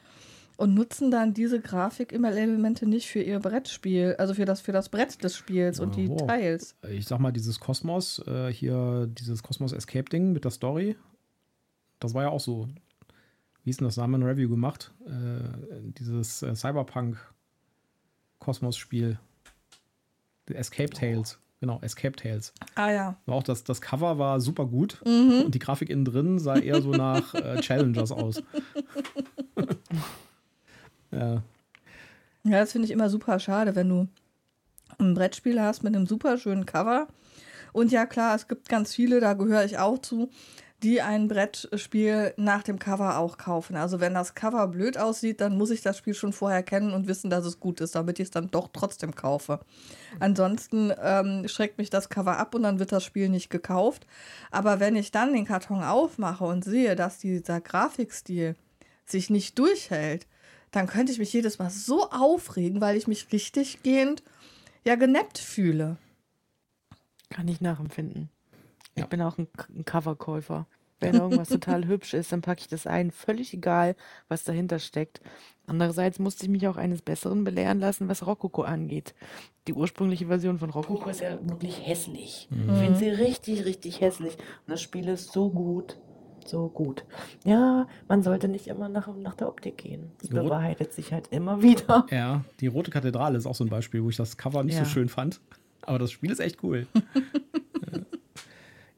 und nutzen dann diese Grafik-Elemente nicht für ihr Brettspiel, also für das, für das Brett des Spiels und die Oh. Tiles? Ich sag mal, dieses Kosmos, äh, hier, dieses Kosmos Escape-Ding mit der Story, das war ja auch so. Wie ist denn das? Da haben wir ein Review gemacht. Äh, dieses äh, Cyberpunk-Kosmos-Spiel. Escape Tales. Genau, Escape Tales. Ah ja. War auch das, das Cover war super gut Mhm. und die Grafik innen drin sah eher so nach äh, Challengers aus. ja, Ja, das finde ich immer super schade, wenn du ein Brettspiel hast mit einem super schönen Cover. Und ja, klar, es gibt ganz viele, da gehöre ich auch zu, die ein Brettspiel nach dem Cover auch kaufen. Also wenn das Cover blöd aussieht, dann muss ich das Spiel schon vorher kennen und wissen, dass es gut ist, damit ich es dann doch trotzdem kaufe. Ansonsten ähm, schreckt mich das Cover ab und dann wird das Spiel nicht gekauft. Aber wenn ich dann den Karton aufmache und sehe, dass dieser Grafikstil sich nicht durchhält, dann könnte ich mich jedes Mal so aufregen, weil ich mich richtig gehend ja genappt fühle. Kann ich nachempfinden. Ja. Ich bin auch ein, ein Coverkäufer. Wenn irgendwas total hübsch ist, dann packe ich das ein. Völlig egal, was dahinter steckt. Andererseits musste ich mich auch eines Besseren belehren lassen, was Rokoko angeht. Die ursprüngliche Version von Rokoko ist ja wirklich hässlich. Ich finde sie richtig, richtig hässlich. Und das Spiel ist so gut. So gut. Ja, man sollte nicht immer nach, nach der Optik gehen. Das Rot- bewahrheitet sich halt immer wieder. ja, die Rote Kathedrale ist auch so ein Beispiel, wo ich das Cover nicht Ja. so schön fand. Aber das Spiel ist echt cool.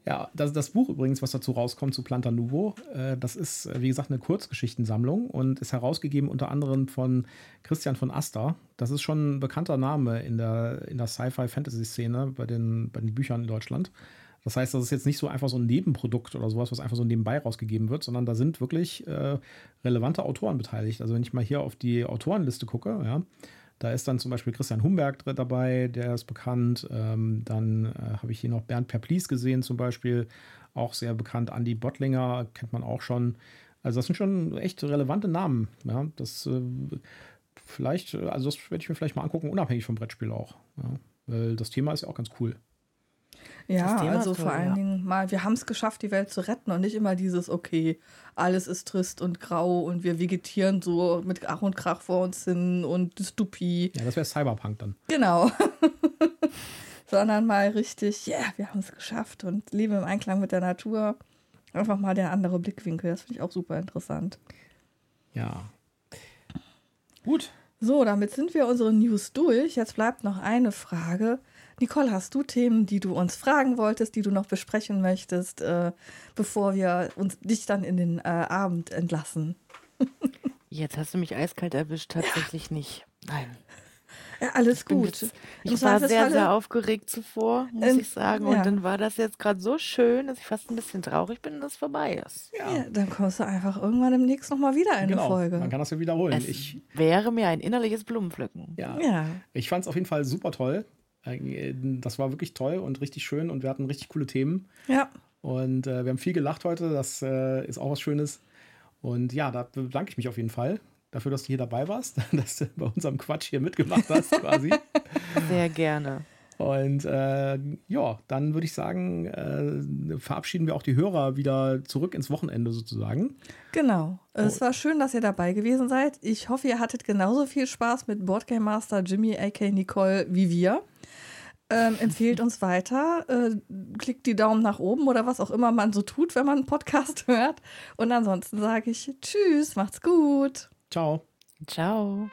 Ja, das, das Buch übrigens, was dazu rauskommt zu Planta Nuvo, äh, das ist, äh, wie gesagt, eine Kurzgeschichtensammlung und ist herausgegeben unter anderem von Christian von Aster. Das ist schon ein bekannter Name in der, in der Sci-Fi-Fantasy-Szene bei den, bei den Büchern in Deutschland. Das heißt, das ist jetzt nicht so einfach so ein Nebenprodukt oder sowas, was einfach so nebenbei rausgegeben wird, sondern da sind wirklich äh, relevante Autoren beteiligt. Also wenn ich mal hier auf die Autorenliste gucke, ja, da ist dann zum Beispiel Christian Humberg dabei, der ist bekannt. Ähm, dann äh, habe ich hier noch Bernd Perplis gesehen, zum Beispiel, auch sehr bekannt. Andy Bottlinger kennt man auch schon. Also, das sind schon echt relevante Namen. Ja, das äh, vielleicht, äh, also, das werde ich mir vielleicht mal angucken, unabhängig vom Brettspiel auch. Ja, weil das Thema ist ja auch ganz cool. Ja, also vor allen ja. Dingen mal, wir haben es geschafft, die Welt zu retten und nicht immer dieses, okay, alles ist trist und grau und wir vegetieren so mit Ach und Krach vor uns hin und Dystopie. Ja, das wäre Cyberpunk dann. Genau. Sondern mal richtig, ja, wir haben es geschafft und leben im Einklang mit der Natur. Einfach mal der andere Blickwinkel, das finde ich auch super interessant. Ja. Gut. So, damit sind wir unsere News durch. Jetzt bleibt noch eine Frage. Nicole, hast du Themen, die du uns fragen wolltest, die du noch besprechen möchtest, äh, bevor wir uns dich dann in den äh, Abend entlassen? Jetzt hast du mich eiskalt erwischt, tatsächlich nicht. Nein. Ja, alles Ich gut. Jetzt, ich war sehr, sehr aufgeregt zuvor, muss Ähm, ich sagen. ja. Und dann war das jetzt gerade so schön, dass ich fast ein bisschen traurig bin, dass es vorbei ist. Ja, dann kommst du einfach irgendwann demnächst nochmal wieder in eine genau. Folge. Man kann das ja wiederholen. Es Ich, wäre mir ein innerliches Blumenpflücken. ja. Ja, Ich fand es auf jeden Fall super toll. Äh, Das war wirklich toll und richtig schön und wir hatten richtig coole Themen. ja. Und äh, wir haben viel gelacht heute. Das äh, ist auch was Schönes. Und ja, da bedanke ich mich auf jeden Fall dafür, dass du hier dabei warst, dass du bei unserem Quatsch hier mitgemacht hast, quasi. Sehr gerne. Und äh, ja, dann würde ich sagen, äh, verabschieden wir auch die Hörer wieder zurück ins Wochenende sozusagen. Genau. Es war schön, dass ihr dabei gewesen seid. Ich hoffe, ihr hattet genauso viel Spaß mit Boardgame Master Jimmy, aka Nicole, wie wir. Ähm, empfehlt uns weiter, äh, klickt die Daumen nach oben oder was auch immer man so tut, wenn man einen Podcast hört. Und ansonsten sage ich Tschüss, macht's gut. Ciao. Ciao.